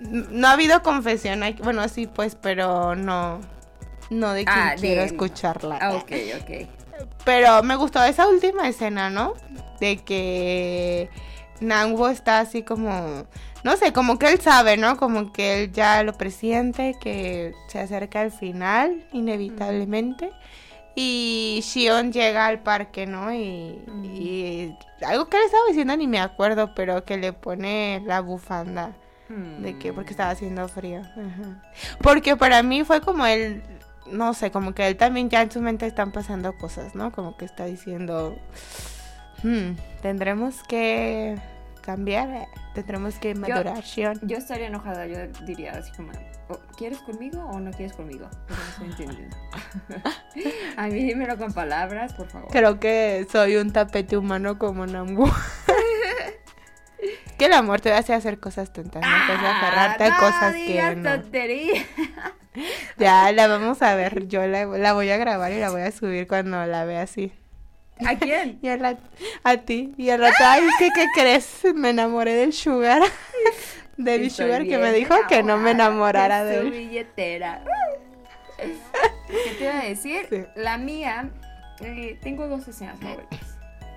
No ha habido confesión. Bueno, sí, pues, pero no. No de que Ah, quiero escucharla. Ah, ok, ok. Pero me gustó esa última escena, ¿no? De que Nangwo está así como, no sé, como que él sabe, ¿no? Como que él ya lo presiente, que se acerca al final, inevitablemente. Y Shion llega al parque, ¿no? Y, y algo que le estaba diciendo ni me acuerdo, pero que le pone la bufanda. ¿De qué? Porque estaba haciendo frío. Ajá. Porque para mí fue como él, no sé, como que él también ya en su mente están pasando cosas, ¿no? Como que está diciendo, "Hmm, tendremos que cambiar, eh, tendremos que madurar, Shion. Yo estaría enojada, yo diría así como, "Oh, ¿quieres conmigo o no quieres conmigo? Porque no estoy entendiendo. [laughs] A mí dímelo con palabras, por favor. Creo que soy un tapete humano como Nambu. [laughs] que el amor te hace hacer cosas tontas, ¿no? Te hace aferrarte a Ah, cosas digas que no. tonterías. Ya, la vamos a ver. Yo la, la voy a grabar y la voy a subir cuando la vea así. ¿A quién? [laughs] Y a ti. Y al rato, ay, ¿qué crees? Me enamoré del Sugar. [laughs] De mi Sugar que me dijo que no me enamorara de de su él. billetera. ¿Qué te iba a decir? Sí. La mía, eh, tengo dos escenas favoritas.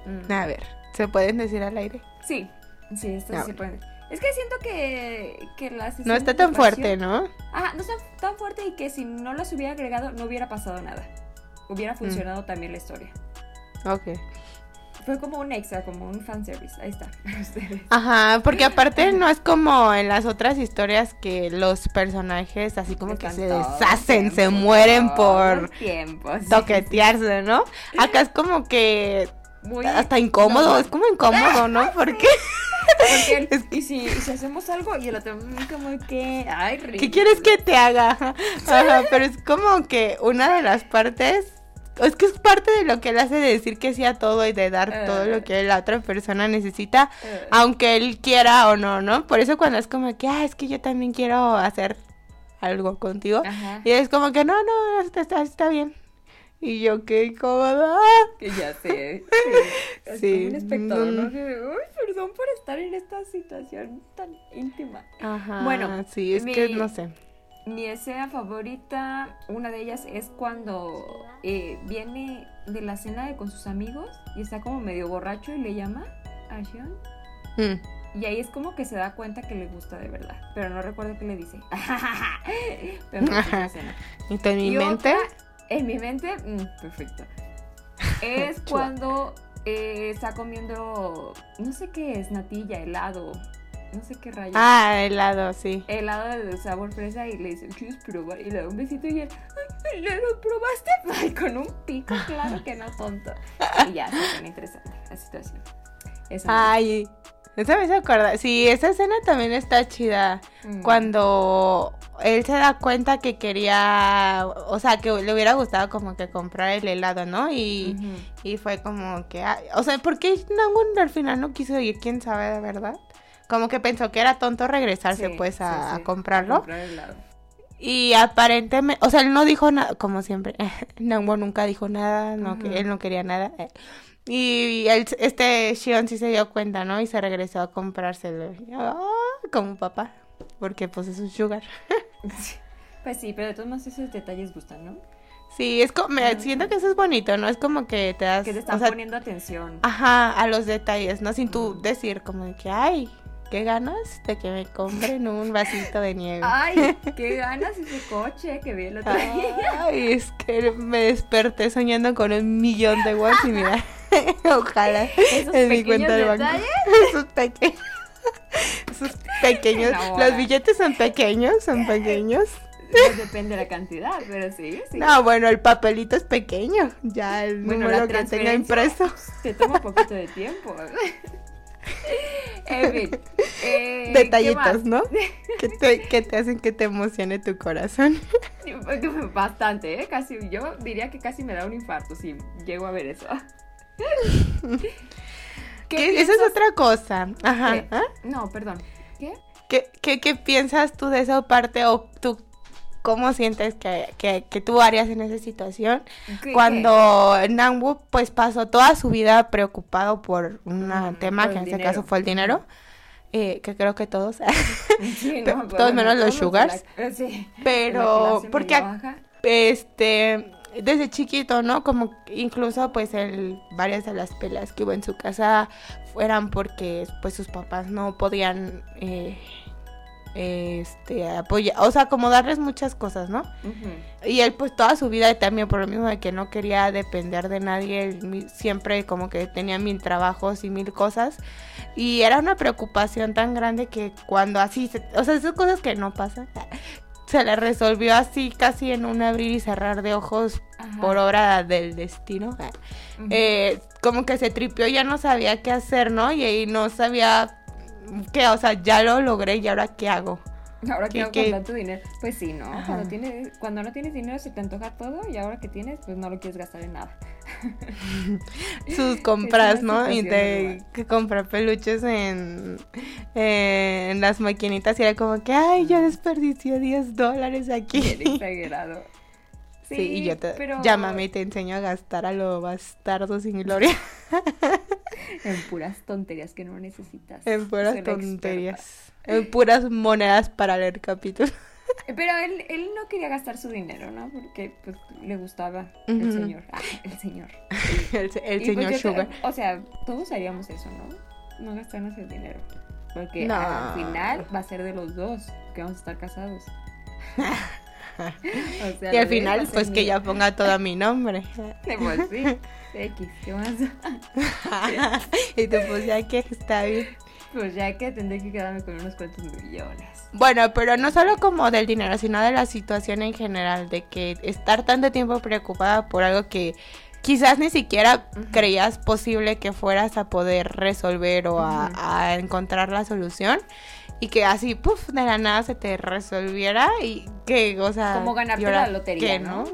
Mm. A ver, ¿se pueden decir al aire? Sí, sí, estas Ah, sí se pueden. Es que siento que, que las No está tan fuerte, ¿no? Ajá, no está tan fuerte y que si no las hubiera agregado no hubiera pasado nada. Hubiera funcionado también la historia. Ok. Fue como un extra, como un fanservice. Ahí está. [laughs] Ustedes. Ajá, porque aparte no es como en las otras historias que los personajes así como que se deshacen, se mueren por tiempo, sí. toquetearse, ¿no? Acá es como que Muy hasta incómodo, normal. es como incómodo, ¿no? [laughs] Porque Porque el- [laughs] y, si, y si hacemos algo y el otro como que ay ¿Qué ridículo. quieres que te haga? Ajá, pero es como que una de las partes, es que es parte de lo que él hace de decir que sí a todo y de dar todo lo que la otra persona necesita, Eh, aunque él quiera o no, ¿no? Por eso cuando es como que, ah, es que yo también quiero hacer algo contigo, Ajá. y es como que, no, no, está, está, está bien. Y yo, qué incómoda. Que ya sé. Sí. [laughs] Sí, como un espectador, ¿no? Uy, perdón por estar en esta situación tan íntima. Ajá. Bueno, sí, es mi- que no sé. Mi escena favorita, una de ellas es cuando eh, viene de la cena de- con sus amigos y está como medio borracho y le llama a Shion. Mm. Y ahí es como que se da cuenta que le gusta de verdad. Pero no recuerdo qué le dice. [laughs] Pero [laughs] escena. En mi mente, en mi mente, mm, perfecto. [laughs] Es cuando eh, está comiendo, no sé qué es, natilla, helado, no sé qué rayos. ah, helado, sí. Helado de sabor fresa y le dice, ¿quieres probar? Y le da un besito y él, "Ay, ¿le lo probaste? [laughs] Ay, con un pico, claro que no, tonto. Y ya, se pone interesante la situación. Ay, esa me acordar. Sí, esa escena también está chida. Mm. Cuando él se da cuenta que quería, o sea, que le hubiera gustado como que comprar el helado, ¿no? Y, y fue como que, o sea, ¿por qué Nangun al final no quiso ir? ¿Quién sabe de verdad? Como que pensó que era tonto regresarse Sí, pues a, sí, a sí, comprarlo. a comprar helado. Y aparentemente, o sea, él no dijo nada, como siempre, [laughs] Nangwo nunca dijo nada, no, que él no quería nada. eh. Y él, este Shion sí se dio cuenta, ¿no? Y se regresó a comprárselo. "Ah", como papá, porque pues es un sugar. [laughs] Pues sí, pero de todos modos esos detalles gustan, ¿no? Sí, es como, me siento que eso es bonito, ¿no? Es como que te das, Que te o están sea, poniendo atención. ajá, a los detalles, ¿no? Sin tú decir como de que, ay, qué ganas de que me compren un vasito de nieve. Ay, qué ganas ese coche que vi el otro día. Ay, es que me desperté soñando con un millón de watts y mira, [laughs] ojalá Esos en mi cuenta de banco. Esos pequeños. Esos pequeños. Los billetes son pequeños, son pequeños. Pues depende de la cantidad, pero sí, sí. No, bueno, el papelito es pequeño. Ya el Bueno, número que tenga impreso. te toma un poquito de tiempo. [laughs] en fin. [laughs] eh, ¿qué Detallitos? ¿no? Que te, que te hacen que te emocione tu corazón. [laughs] Bastante, ¿eh? Casi, yo diría que casi me da un infarto si llego a ver eso. [laughs] ¿Qué esa es otra cosa. Ajá. ¿Ah? No, perdón. ¿Qué? ¿Qué, qué, qué piensas tú de esa parte o tú cómo sientes que, que, que tú harías en esa situación cuando Nangwu pues pasó toda su vida preocupado por un mm, tema que en este caso fue el dinero eh, que creo que todos [laughs] sí, no, todos menos los sugars. sí, pero porque este desde chiquito, ¿no? Como incluso pues el, varias de las peleas que hubo en su casa fueran porque pues sus papás no podían eh, este apoyar, o sea, como darles muchas cosas, ¿no? Y él pues toda su vida también por lo mismo de que no quería depender de nadie, él siempre como que tenía mil trabajos y mil cosas y era una preocupación tan grande que cuando así, o sea, esas cosas que no pasan, [laughs] se le resolvió así casi en un abrir y cerrar de ojos por obra del destino. Eh, como que se tripió, ya no sabía qué hacer, ¿no? Y, ahí no sabía qué, o sea, ya lo logré y ahora qué hago. Ahora qué hago con tanto dinero. Pues sí, ¿no? Cuando, tienes, cuando no tienes dinero se te antoja todo y ahora que tienes, pues no lo quieres gastar en nada. [laughs] Sus compras, ¿no? Y te que compra peluches en, en las maquinitas y era como que, ay, yo desperdicié 10 dólares aquí. [laughs] exagerado. Sí, y yo te llámame y te enseño a gastar a lo bastardo sin gloria. [laughs] en puras tonterías que no necesitas. En puras tonterías. En puras monedas para leer capítulos. Pero él, él no quería gastar su dinero, ¿no? Porque pues, le gustaba el señor. Ah, el señor. [laughs] el, pues, señor Sugar. o sea, todos haríamos eso, ¿no? No gastarnos el dinero. Porque al final va a ser de los dos que vamos a estar casados. [laughs] [laughs] y al final, pues que ya ponga todo mi nombre. [laughs] Pues sí. [laughs] X, ¿qué más? y tú, pues ya que está bien. Pues ya que tendré que quedarme con unos cuantos millones. Bueno, pero no solo como del dinero, sino de la situación en general, de que estar tanto tiempo preocupada por algo que quizás ni siquiera creías posible que fueras a poder resolver o a, encontrar la solución y que así, puff, de la nada se te resolviera y que, o sea... Como ganarte la lotería, ¿no?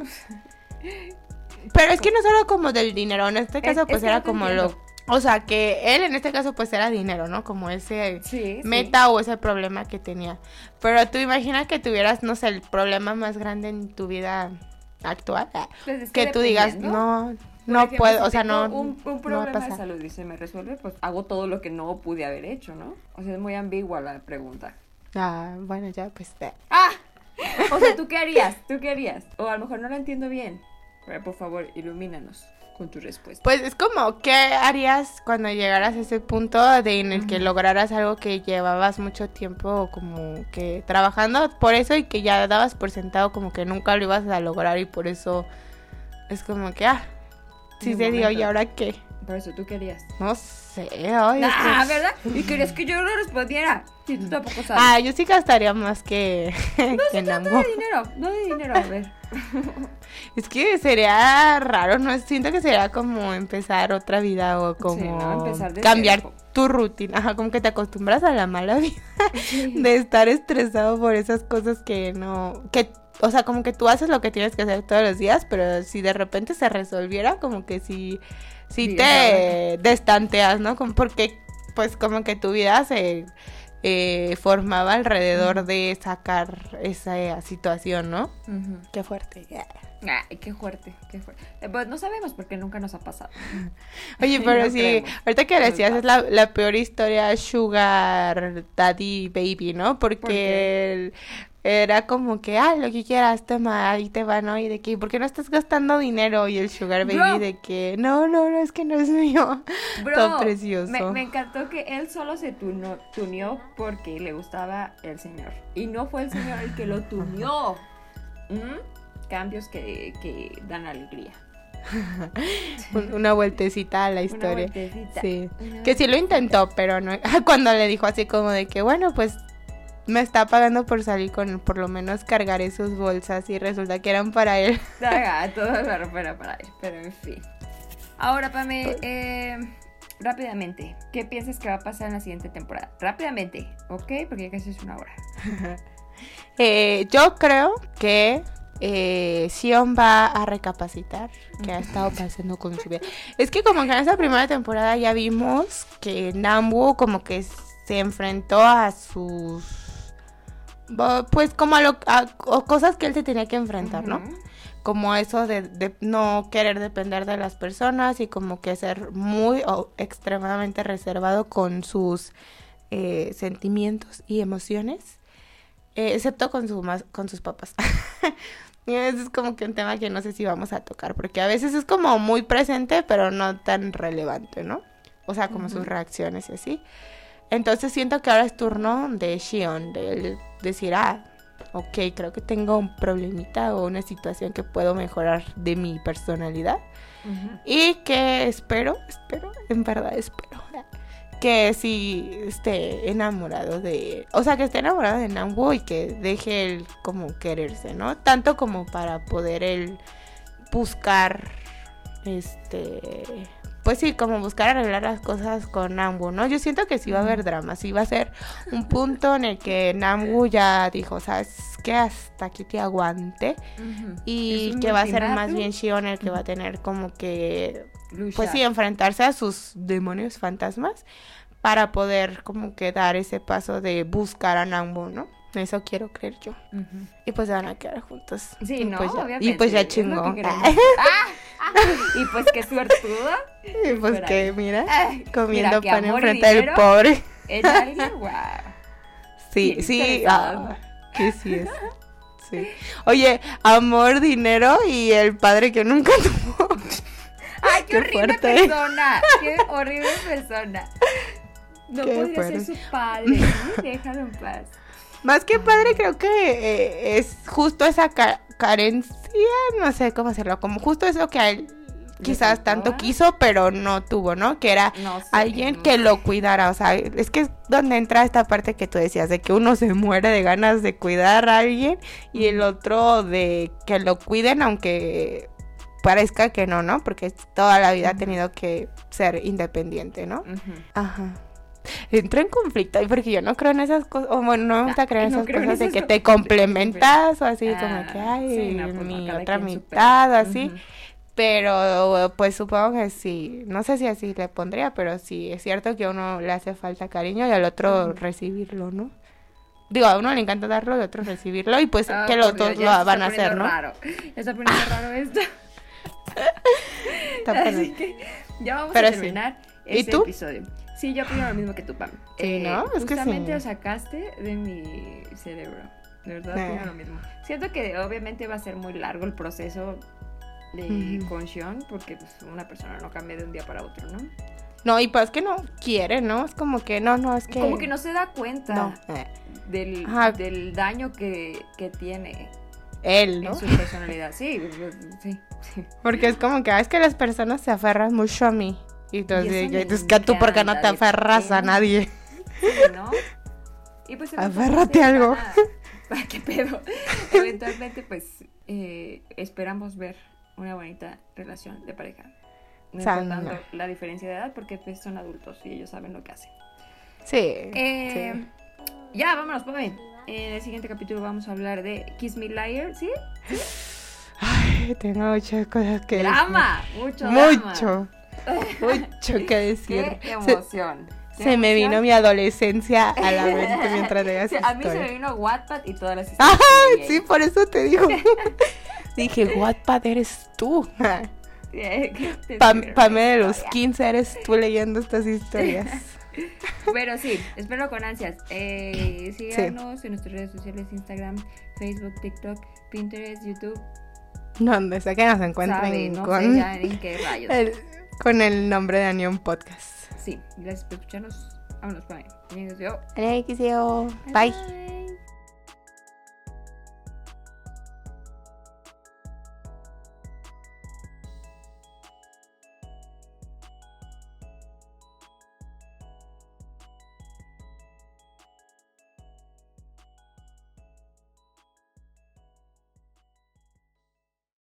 Pero es que no solo como del dinero, en este caso pues era como lo o sea, que él en este caso pues era dinero, ¿no? Como ese meta o ese problema que tenía. Pero tú imaginas que tuvieras, no sé, el problema más grande en tu vida actual. Pues que, tú digas, no, no puedo, o sea, no. Un, un problema de salud y se me resuelve, pues hago todo lo que no pude haber hecho, ¿no? O sea, es muy ambigua la pregunta. Ah, bueno, ya, pues. ¡Ah! [laughs] O sea, ¿tú qué harías? ¿Tú qué harías? O a lo mejor no lo entiendo bien. Pero por favor, ilumínanos con tu respuesta. Pues es como, ¿qué harías cuando llegaras a ese punto de en el que lograras algo que llevabas mucho tiempo como que trabajando por eso y que ya dabas por sentado como que nunca lo ibas a lograr y por eso es como que, ah, sí se dio y ahora qué? Por eso, ¿tú querías? No sé, ay. Ah, ¿verdad? Y querías que yo lo respondiera. Sí, tú tampoco sabes. Ah, yo sí gastaría más que. [laughs] No [laughs] que no de dinero, no de dinero, a ver. [laughs] Es que sería raro, ¿no? Siento que sería como empezar otra vida o como cambiar tu rutina. Ajá, como que te acostumbras a la mala vida de estar estresado por esas cosas que no. que o sea, como que tú haces lo que tienes que hacer todos los días, pero si de repente se resolviera, como que si sí, te destanteas, ¿no? Porque pues como que tu vida se eh, formaba alrededor de sacar esa situación, ¿no? Qué fuerte. Ay, qué fuerte, qué fuerte. Eh, pues no sabemos porque nunca nos ha pasado. [laughs] Oye, [laughs] pero sí, ahorita que decías es la, la, peor historia Sugar Daddy Baby, ¿no? Porque era como que, ah, lo que quieras, toma, ahí te va, ¿no? Y de que, ¿por qué no estás gastando dinero? Y el Sugar Baby de que, no, no, no, es que no es mío. [laughs] Bro, Todo precioso. Me, encantó que él solo se tuneó porque le gustaba el señor. Y no fue el señor el que lo tuneó. ¿Mm? Cambios que, que dan alegría. [laughs] Una vueltecita a la historia. Una vueltecita. Sí. que sí lo intentó, pero no. [laughs] Cuando le dijo así como de que, bueno, pues me está pagando por salir con por lo menos cargar sus bolsas y resulta que eran para él. [laughs] todo era para él, pero en fin. Ahora, Pame, eh, rápidamente, ¿qué piensas que va a pasar en la siguiente temporada? Rápidamente, ¿ok? Porque ya casi es una hora. [laughs] Eh, yo creo que eh, Sion va a recapacitar que ha estado pasando con su vida. Es que como que en esa primera temporada ya vimos que Nambu como que se enfrentó a sus... Pues como a, lo, a- cosas que él se tenía que enfrentar, ¿no? Como eso de, de no querer depender de las personas y como que ser muy o extremadamente reservado con sus eh, sentimientos y emociones, eh, excepto con, su con sus papás. [laughs] y ese es como que un tema que no sé si vamos a tocar, porque a veces es como muy presente, pero no tan relevante, ¿no? O sea, como sus reacciones y así. Entonces siento que ahora es turno de Shion, de él decir, ah, ok, creo que tengo un problemita o una situación que puedo mejorar de mi personalidad. Y que espero, espero, en verdad espero, que sí esté enamorado de, o sea, que esté enamorado de Nambu y que deje él como quererse, ¿no? Tanto como para poder él buscar, este, pues sí, como buscar arreglar las cosas con Nambu, ¿no? Yo siento que sí va a haber drama, sí va a ser un punto en el que Nambu ya dijo, ¿sabes qué? Hasta aquí te aguante. Y que va a ser más bien Shion el que va a tener como que, pues sí, enfrentarse a sus demonios fantasmas para poder como que dar ese paso de buscar a Nambu, ¿no? Eso quiero creer yo. Y pues se van a quedar juntos. Sí, y no, pues ya, obviamente. y pues ya es chingó. que. [laughs] Ah, ah, y pues qué suertudo. y pues Por que ahí. mira, comiendo mira, pan enfrente del pobre. En alguien, wow. Sí, sí, ah, que sí es. Sí. Oye, amor, dinero y el padre que nunca [laughs] tuvo. Ay, qué, Qué horrible fuerte. persona. Qué horrible persona. No Qué podría fuerte. ser su padre. Déjalo en paz. Más que padre, creo que eh, es justo esa ca- carencia, no sé cómo hacerlo, como justo eso que a él ¿Le quizás tanto quiso, pero no tuvo, ¿no? Que era No sé. alguien no que lo cuidara, o sea, es que es donde entra esta parte que tú decías, de que uno se muere de ganas de cuidar a alguien y el otro de que lo cuiden, aunque parezca que no, ¿no? Porque toda la vida ha tenido que ser independiente, ¿no? Ajá. Entró en conflicto porque yo no creo en esas cosas, o bueno, no me gusta Ah, creer en no esas en cosas de esas que te de que te complementas o así como que, ay, sí, no, pues mi otra mitad o pedo. así. Pero pues supongo que sí, no sé si así le pondría, pero sí, es cierto que a uno le hace falta cariño y al otro recibirlo, ¿no? Digo, a uno le encanta darlo y a otro recibirlo y pues Ah, que los Dios, dos lo van a hacer, ¿no? Raro. Ya está poniendo raro esto. [laughs] [laughs] Así que ya vamos Pero a sí. terminar ¿Y este tú? episodio. Sí, yo opino lo mismo que tú, Pam. Sí, ¿no? Es que justamente sí. lo sacaste de mi cerebro. De verdad, Eh. opino lo mismo. Siento que obviamente va a ser muy largo el proceso de con Sean, porque pues, una persona no cambia de un día para otro, ¿no? No, y pues que no quiere, ¿no? Es como que no, no, es que... Como que no se da cuenta No, eh, del, Ajá. del daño que, que tiene él, ¿no? en su [laughs] personalidad. Sí, sí, sí. Porque es como que es que las personas se aferran mucho a mí. Y entonces, eso me es que tú, ¿por qué no aferras a nadie? Sí, ¿no? Y pues Aférrate algo. [laughs] van a- ¿Qué pedo? Eventualmente, pues, eh, esperamos ver una bonita relación de pareja. No importando la diferencia de edad, porque pues son adultos y ellos saben lo que hacen. Sí. Eh, Ya, vámonos, Pame. En el siguiente capítulo vamos a hablar de Kiss Me Liar, ¿sí? Ay, tengo muchas cosas que Drama, mucho decir. drama. [laughs] Mucho. Mucho que decir. Qué Se- emoción. Qué Se, me vino mi adolescencia a la mente mientras [laughs] veías Sí, a mí se me vino Wattpad y todas las historias. Leí sí, por eso te digo. [laughs] Dije, Wattpad eres tú. Sí, que te Pam, escribieron Pame una de los historia. 15 eres tú leyendo estas historias. Pero sí, espero con ansias. Eh, síganos en nuestras redes sociales: Instagram, Facebook, TikTok, Pinterest, YouTube. Donde sea que nos encuentren Sabe, no con, sé ya en qué rayos. el, con el nombre de Anion Podcast. Sí, gracias por escucharnos. Vámonos, Pame. Yo. Bye.